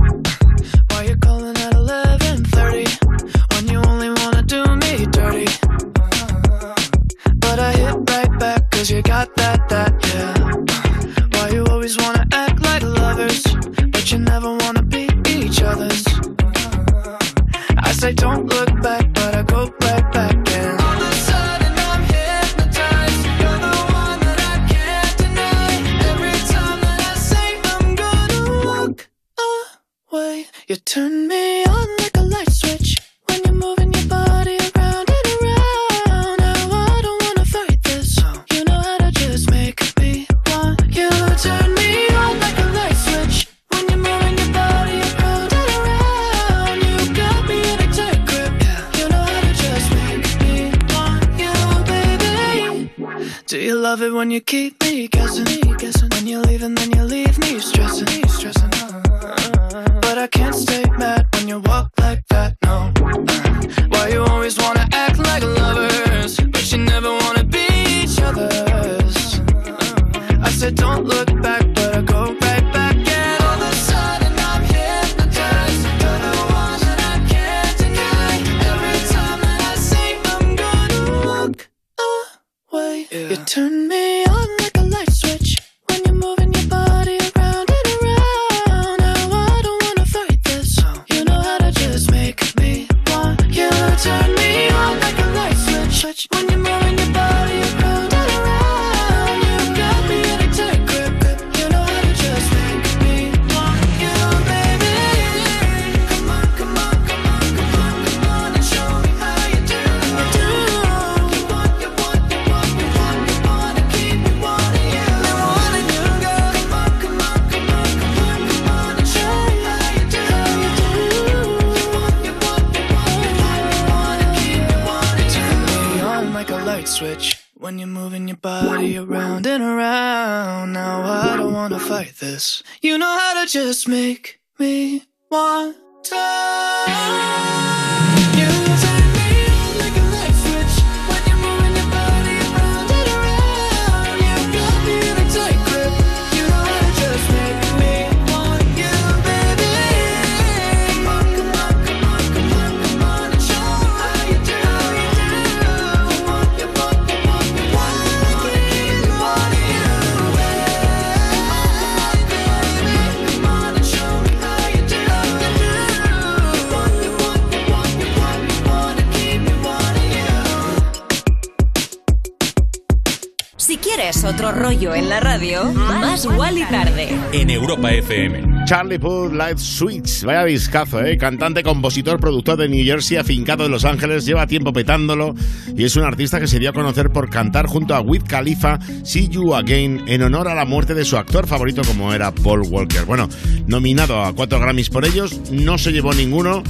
Otro rollo en la radio, más y tarde. En Europa FM. Charlie Puth Light Switch, vaya discazo, ¿eh? Cantante, compositor, productor de New Jersey, afincado en Los Ángeles, lleva tiempo petándolo y es un artista que se dio a conocer por cantar junto a Wiz Khalifa See You Again en honor a la muerte de su actor favorito como era Paul Walker. Bueno, nominado a cuatro Grammys por ellos, no se llevó ninguno.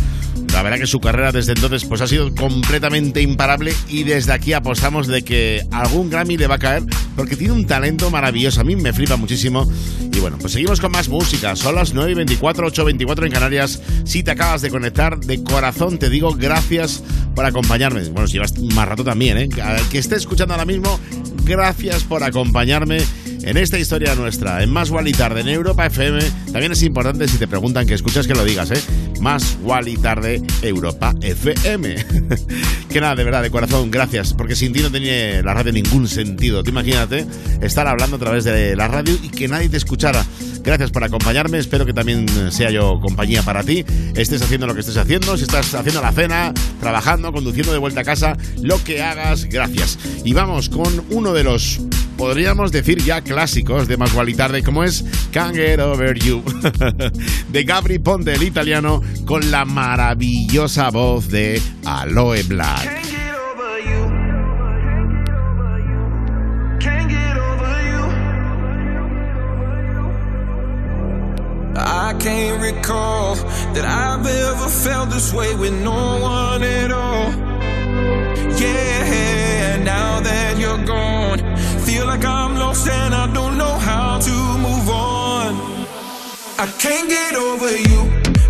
La verdad que su carrera desde entonces pues ha sido completamente imparable y desde aquí apostamos de que algún Grammy le va a caer porque tiene un talento maravilloso. A mí me flipa muchísimo. Y bueno, pues seguimos con más música. Son las 9 y 24, 8 y 24 en Canarias. Si te acabas de conectar, de corazón te digo gracias por acompañarme. Bueno, si llevas más rato también, ¿eh? Que esté escuchando ahora mismo, gracias por acompañarme en esta historia nuestra, en Más y Tarde en Europa FM. También es importante si te preguntan que escuchas que lo digas, ¿eh? Más y Tarde Europa FM. que nada, de verdad, de corazón, gracias, porque sin ti no tenía la radio ningún sentido. Imagínate estar hablando a través de la radio y que nadie te escuchara. Gracias por acompañarme, espero que también sea yo compañía para ti. Estés haciendo lo que estés haciendo, si estás haciendo la cena, trabajando, conduciendo de vuelta a casa, lo que hagas, gracias. Y vamos con uno de los podríamos decir ya clásicos de Más Tarde, como es Can't Get Over You, de Gabri Ponte, el italiano, con la maravillosa voz de Aloe Black. I can't recall that I've ever felt this way with no one at all. Yeah, now that you're gone, feel like I'm lost and I don't know how to move on. I can't get over you.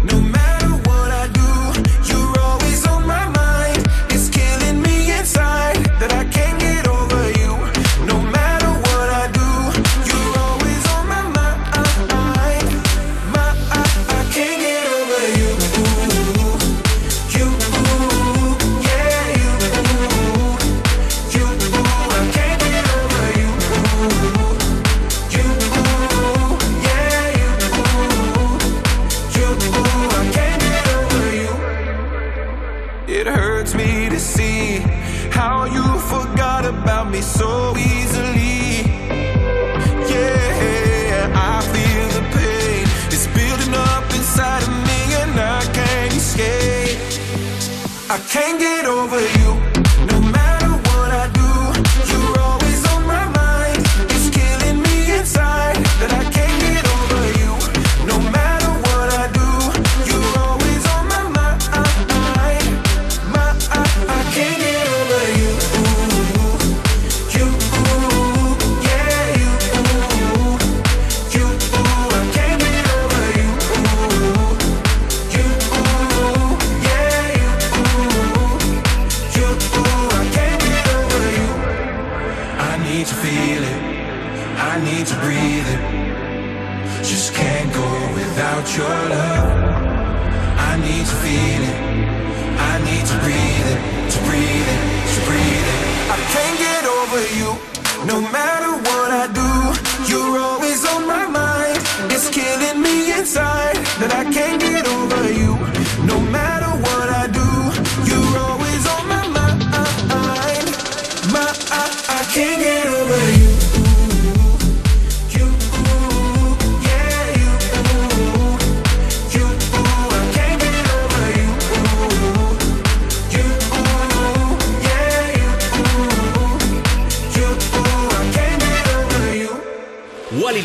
I can't get over you. No matter what I do, you're always on my mind. It's killing me inside that I can't get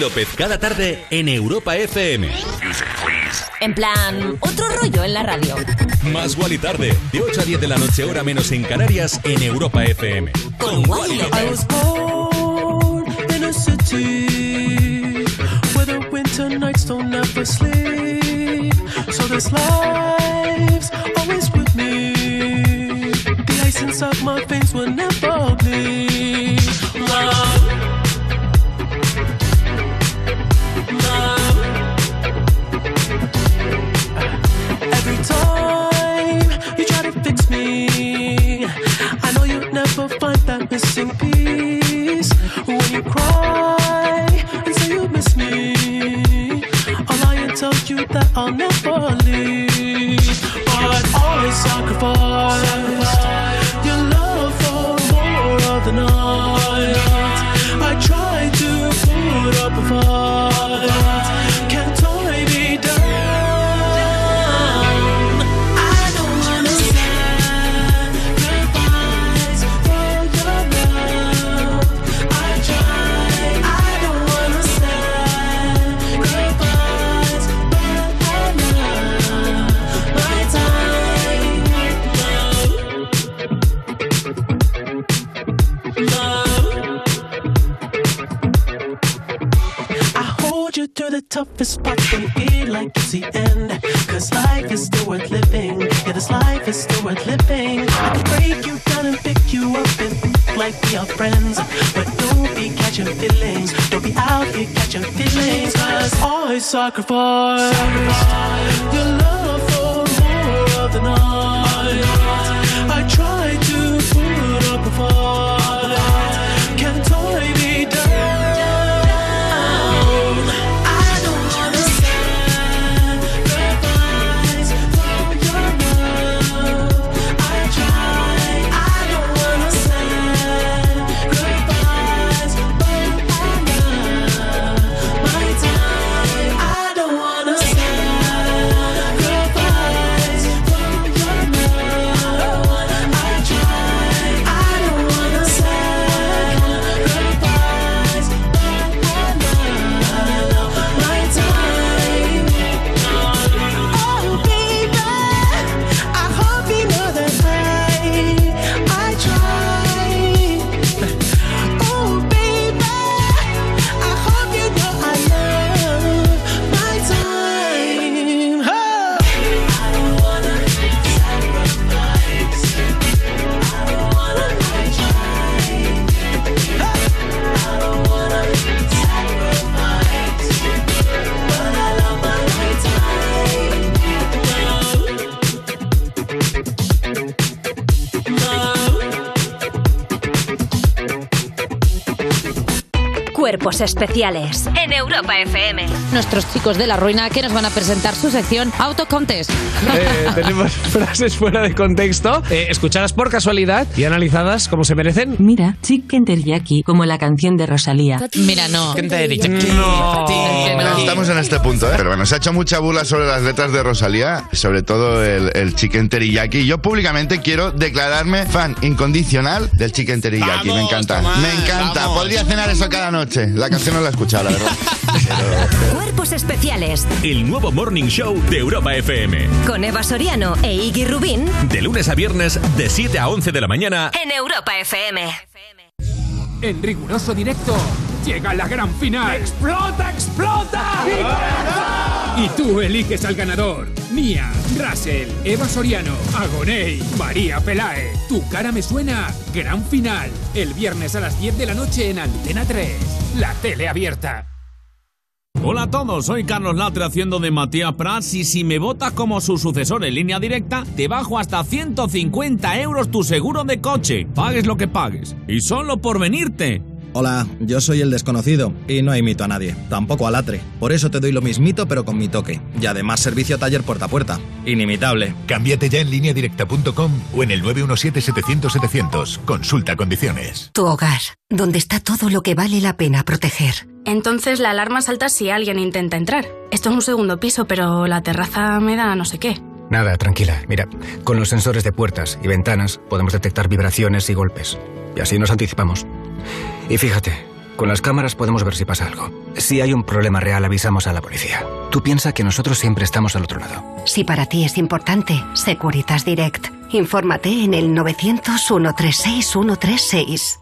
López cada tarde en Europa FM. En plan, otro rollo en la radio. Más Wally tarde, de 8 a 10 de la noche, hora menos en Canarias, en Europa FM. Con Wally I was López. born beauty. Where the winter nights don't ever sleep. So this life's always with me. The ice inside my veins will never cry. And say you miss me, lie and tell you that I'll never I sacrifice Cuerpos especiales en Europa FM. Nuestros chicos de la ruina que nos van a presentar su sección Auto Contest. Eh, tenemos frases fuera de contexto, eh, escuchadas por casualidad y analizadas como se merecen. Mira, Chicken Teriyaki, como la canción de Rosalía. Mira, no. No. Estamos en este punto, ¿eh? Pero bueno, se ha hecho mucha bula sobre las letras de Rosalía, sobre todo el, el chicken teriyaki. Yo públicamente quiero declararme fan incondicional del chicken teriyaki. me encanta. me encanta. Podría cenar eso cada noche. La canción no la he escuchado, la verdad. Cuerpos especiales El nuevo Morning Show de Europa FM. con Eva Soriano e Iggy Rubín De lunes a viernes, de 7 a 11 de la mañana. en Europa FM. En riguroso directo, llega la gran final. ¡Explota, explota! Y tú eliges al ganador. Mía, Russell, Eva Soriano, Agoney, María Pelae. Tu cara me suena. Gran final. El viernes a las 10 de la noche en Antena 3. La tele abierta. Hola a todos, soy Carlos Latre haciendo de Matías Prats y si me votas como su sucesor en línea directa, te bajo hasta 150 euros tu seguro de coche, pagues lo que pagues, y solo por venirte. Hola, yo soy el desconocido y no imito a nadie, tampoco a Latre. Por eso te doy lo mismito pero con mi toque. Y además servicio taller puerta a puerta. Inimitable. Cámbiate ya en lineadirecta.com o en el 917-700-700. Consulta condiciones. Tu hogar, donde está todo lo que vale la pena proteger. Entonces la alarma salta si alguien intenta entrar. Esto es un segundo piso, pero la terraza me da no sé qué. Nada, tranquila. Mira, con los sensores de puertas y ventanas podemos detectar vibraciones y golpes. Y así nos anticipamos. Y fíjate, con las cámaras podemos ver si pasa algo. Si hay un problema real, avisamos a la policía. Tú piensa que nosotros siempre estamos al otro lado. Si para ti es importante, Securitas Direct. Infórmate en el 900 136 136.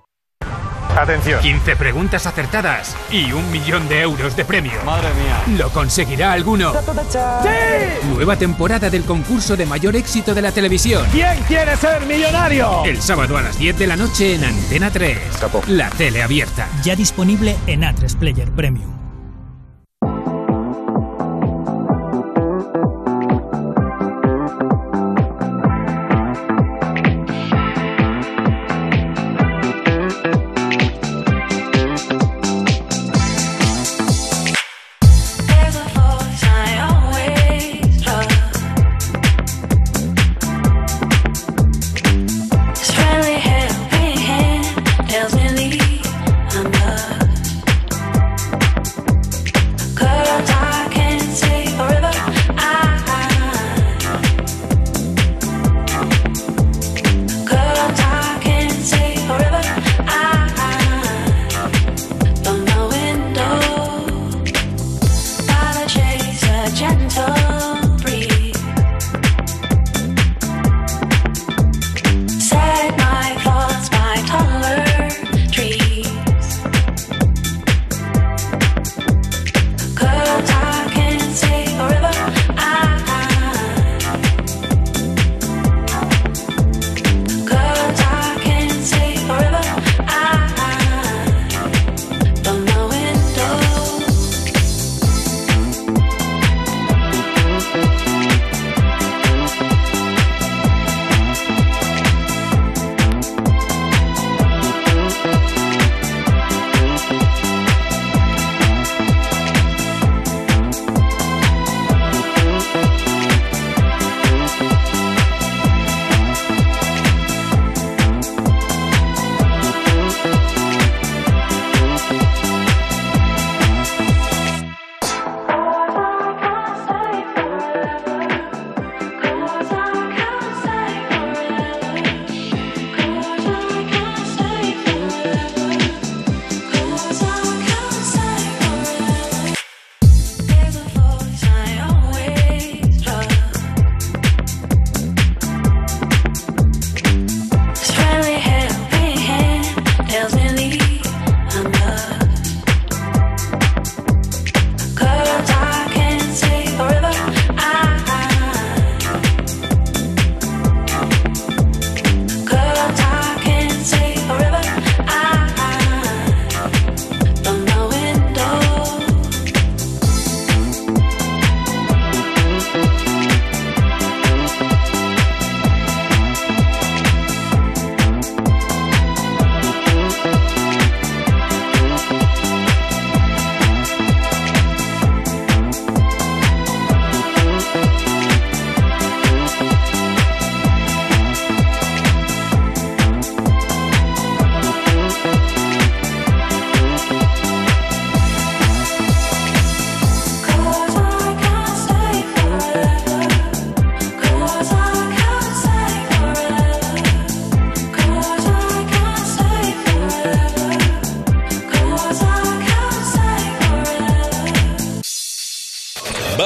Atención. 15 preguntas acertadas y un millón de euros de premio. Madre mía. ¿Lo conseguirá alguno? ¡Sí! Nueva temporada del concurso de mayor éxito de la televisión. ¿Quién quiere ser millonario? El sábado a las 10 de la noche en Antena 3. La tele abierta. Ya disponible en A3 Player Premium.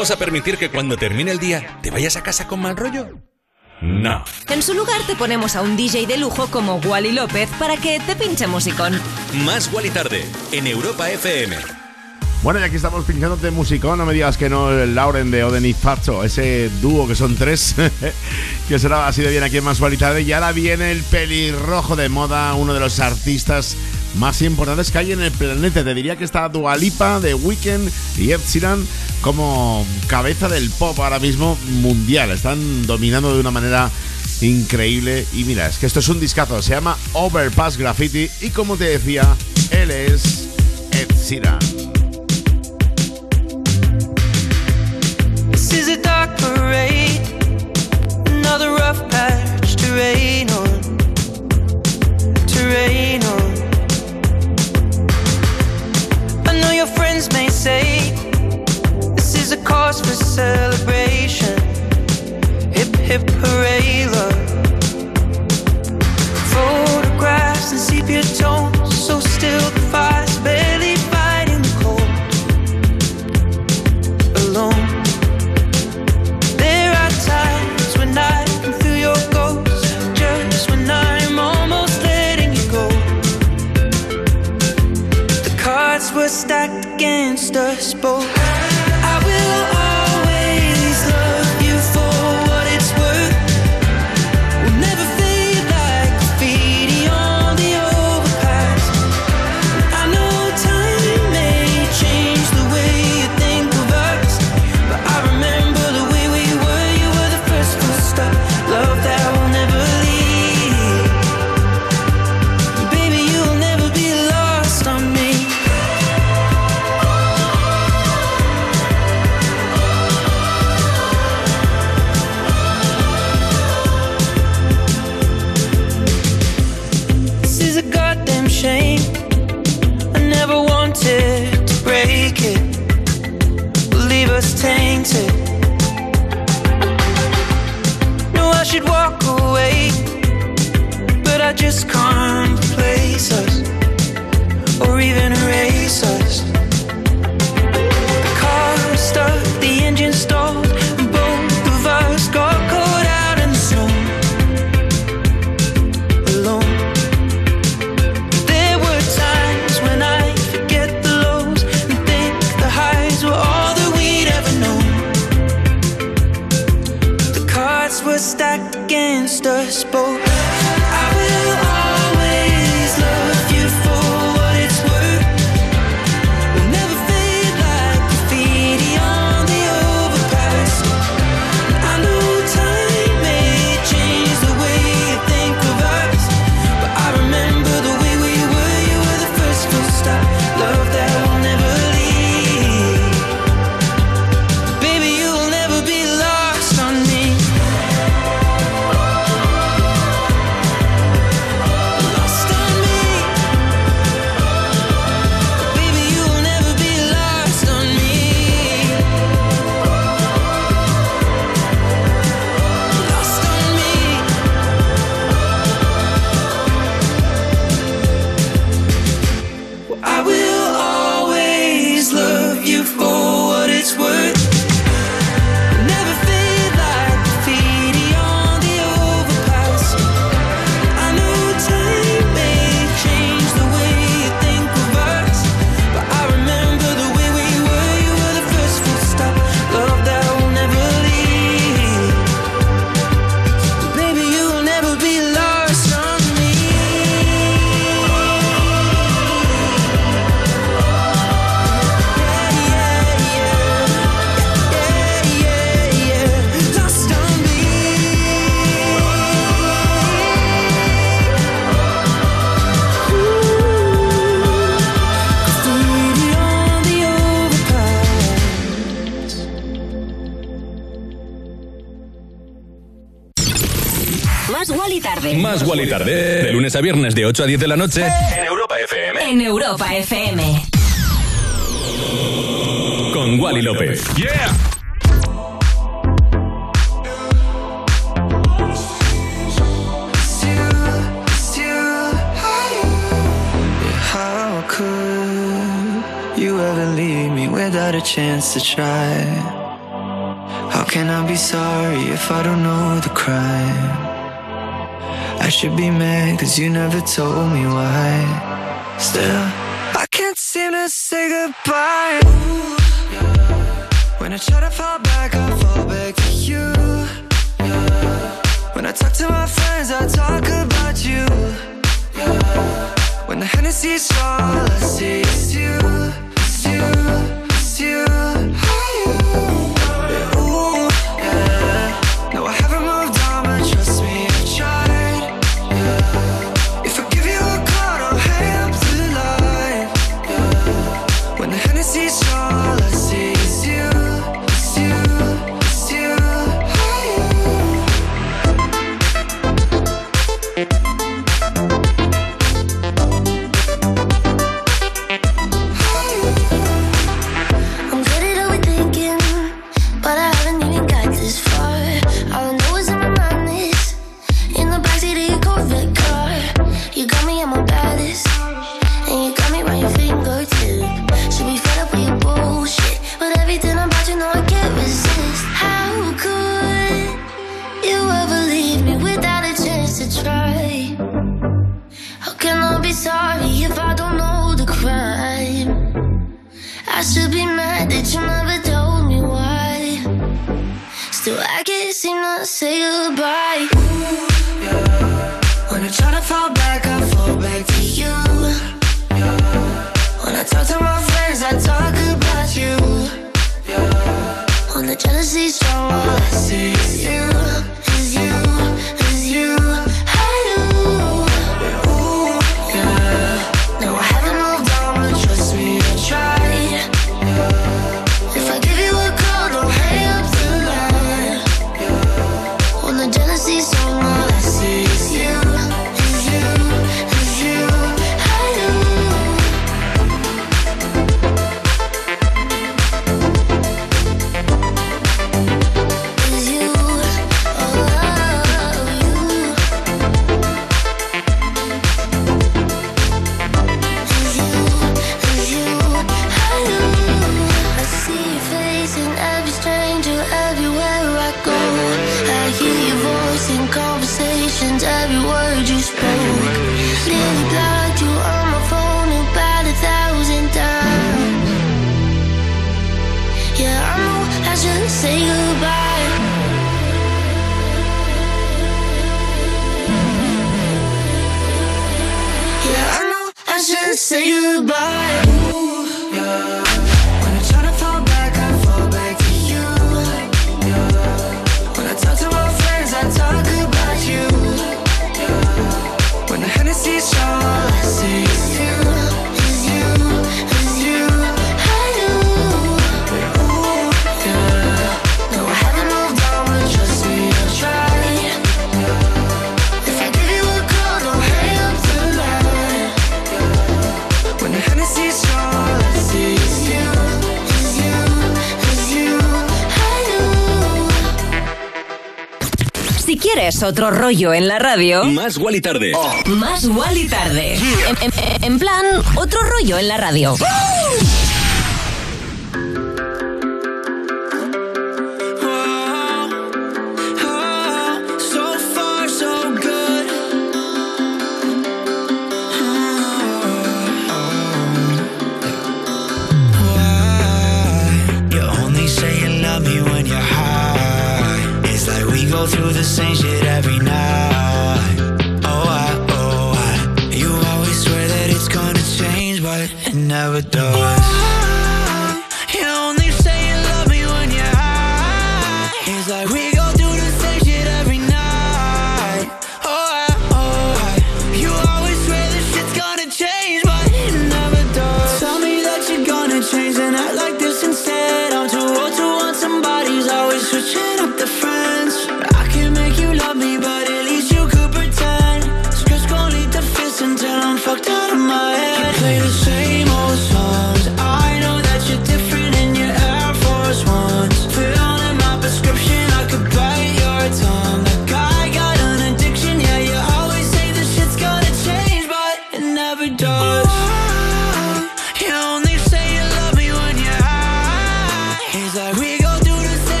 ¿Vamos a permitir que cuando termine el día te vayas a casa con mal rollo? No. En su lugar te ponemos a un DJ de lujo como Wally López para que te pinche musicón. Más Wally tarde en Europa FM. Bueno, y aquí estamos pinchándote musicón, no me digas que no el Lauren de Oden y Farcho, ese dúo que son tres, que será así de bien aquí en Más Wally tarde. Y ahora viene el pelirrojo de moda, uno de los artistas más importantes que hay en el planeta. Te diría que está Dualipa de Weekend y Ed Sheeran como cabeza del pop ahora mismo mundial. Están dominando de una manera increíble. Y mira, es que esto es un discazo. Se llama Overpass Graffiti. Y como te decía, él es Ed. a viernes de 8 a 10 de la noche en Europa FM. En Europa FM. Con Wally López. Yeah. ever leave me without a chance to try? How can I be sorry if I don't know the crime? I should be mad cause you never told me why Still, I can't seem to say goodbye Ooh, yeah. When I try to fall back, I fall back to you yeah. When I talk to my friends, I talk about you yeah. When the Hennessy's all I see is you otro rollo en la radio. Más igual y tarde. Oh. Más igual y tarde. En, en, en, plan, otro rollo en la radio. ¡Oh! through the same shit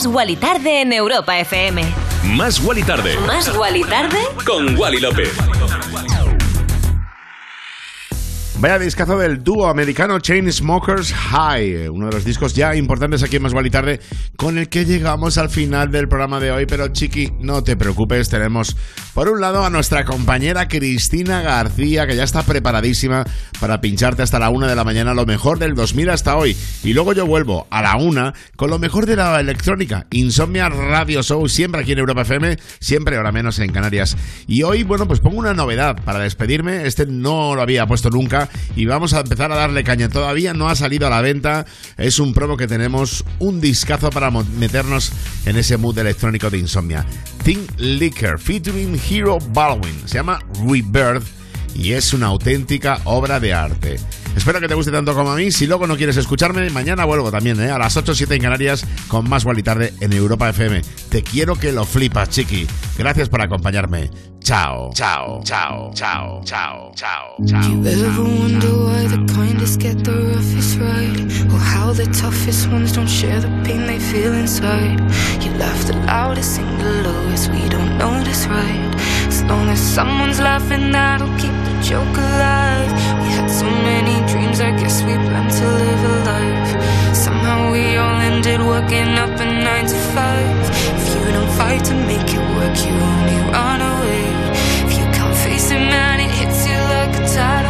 Más Wally Tarde en Europa FM. Más Wally Tarde. Más Wally Tarde. Con Wally López. Vaya discazo del dúo americano Chain Smokers High, uno de los discos ya importantes aquí en Más Vale Tarde, con el que llegamos al final del programa de hoy. Pero chiqui, no te preocupes, tenemos por un lado a nuestra compañera Cristina García, que ya está preparadísima para pincharte hasta la una de la mañana lo mejor del 2000 hasta hoy. Y luego yo vuelvo a la una con lo mejor de la electrónica, Insomnia Radio Show, siempre aquí en Europa FM, siempre ahora menos en Canarias. Y hoy, bueno, pues pongo una novedad para despedirme. Este no lo había puesto nunca y vamos a empezar a darle caña. Todavía no ha salido a la venta. Es un promo que tenemos, un discazo para meternos en ese mood electrónico de insomnia. Think Liquor featuring Hero Baldwin. Se llama Rebirth y es una auténtica obra de arte. Espero que te guste tanto como a mí. Si luego no quieres escucharme, mañana vuelvo también, ¿eh? a las 8 o 7 en Canarias con más y tarde en Europa FM. Te quiero que lo flipas, chiqui. Gracias por acompañarme. Chao, chao, chao, chao, chao, chao, chao. How the toughest ones don't share the pain they feel inside? You laugh the loudest, sing the lowest, we don't notice, right? As long as someone's laughing, that'll keep the joke alive. We had so many dreams, I guess we planned to live a life. Somehow we all ended working up a nine to five. If you don't fight to make it work, you only run away. If you can't face it, man, it hits you like a tidal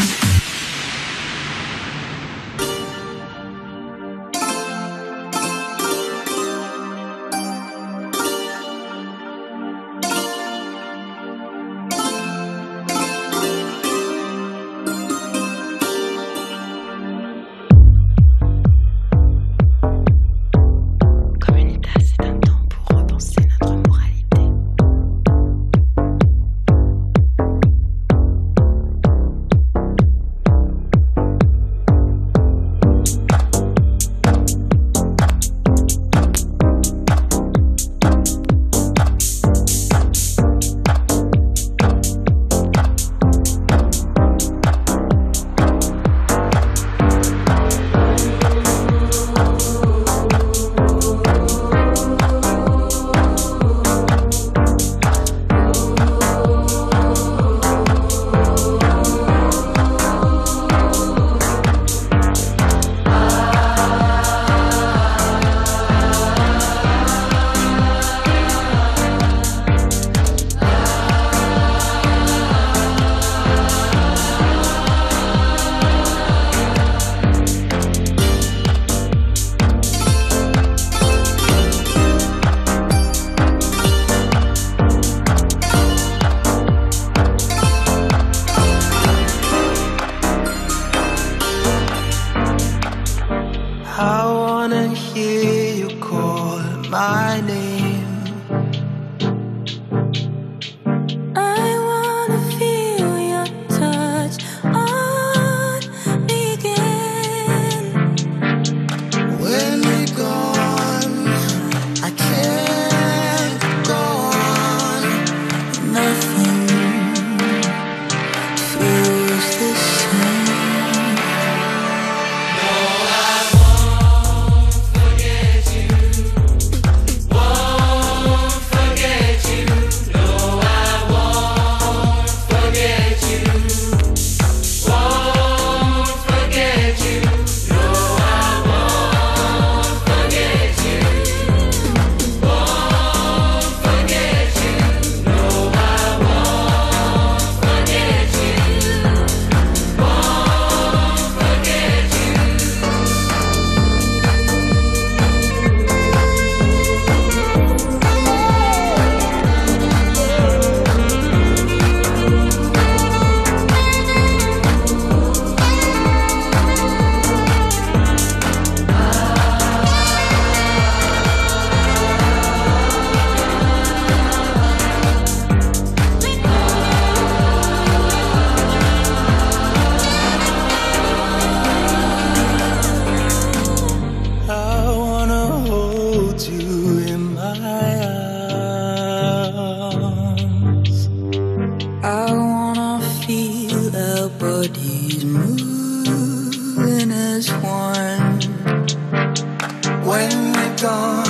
dawn.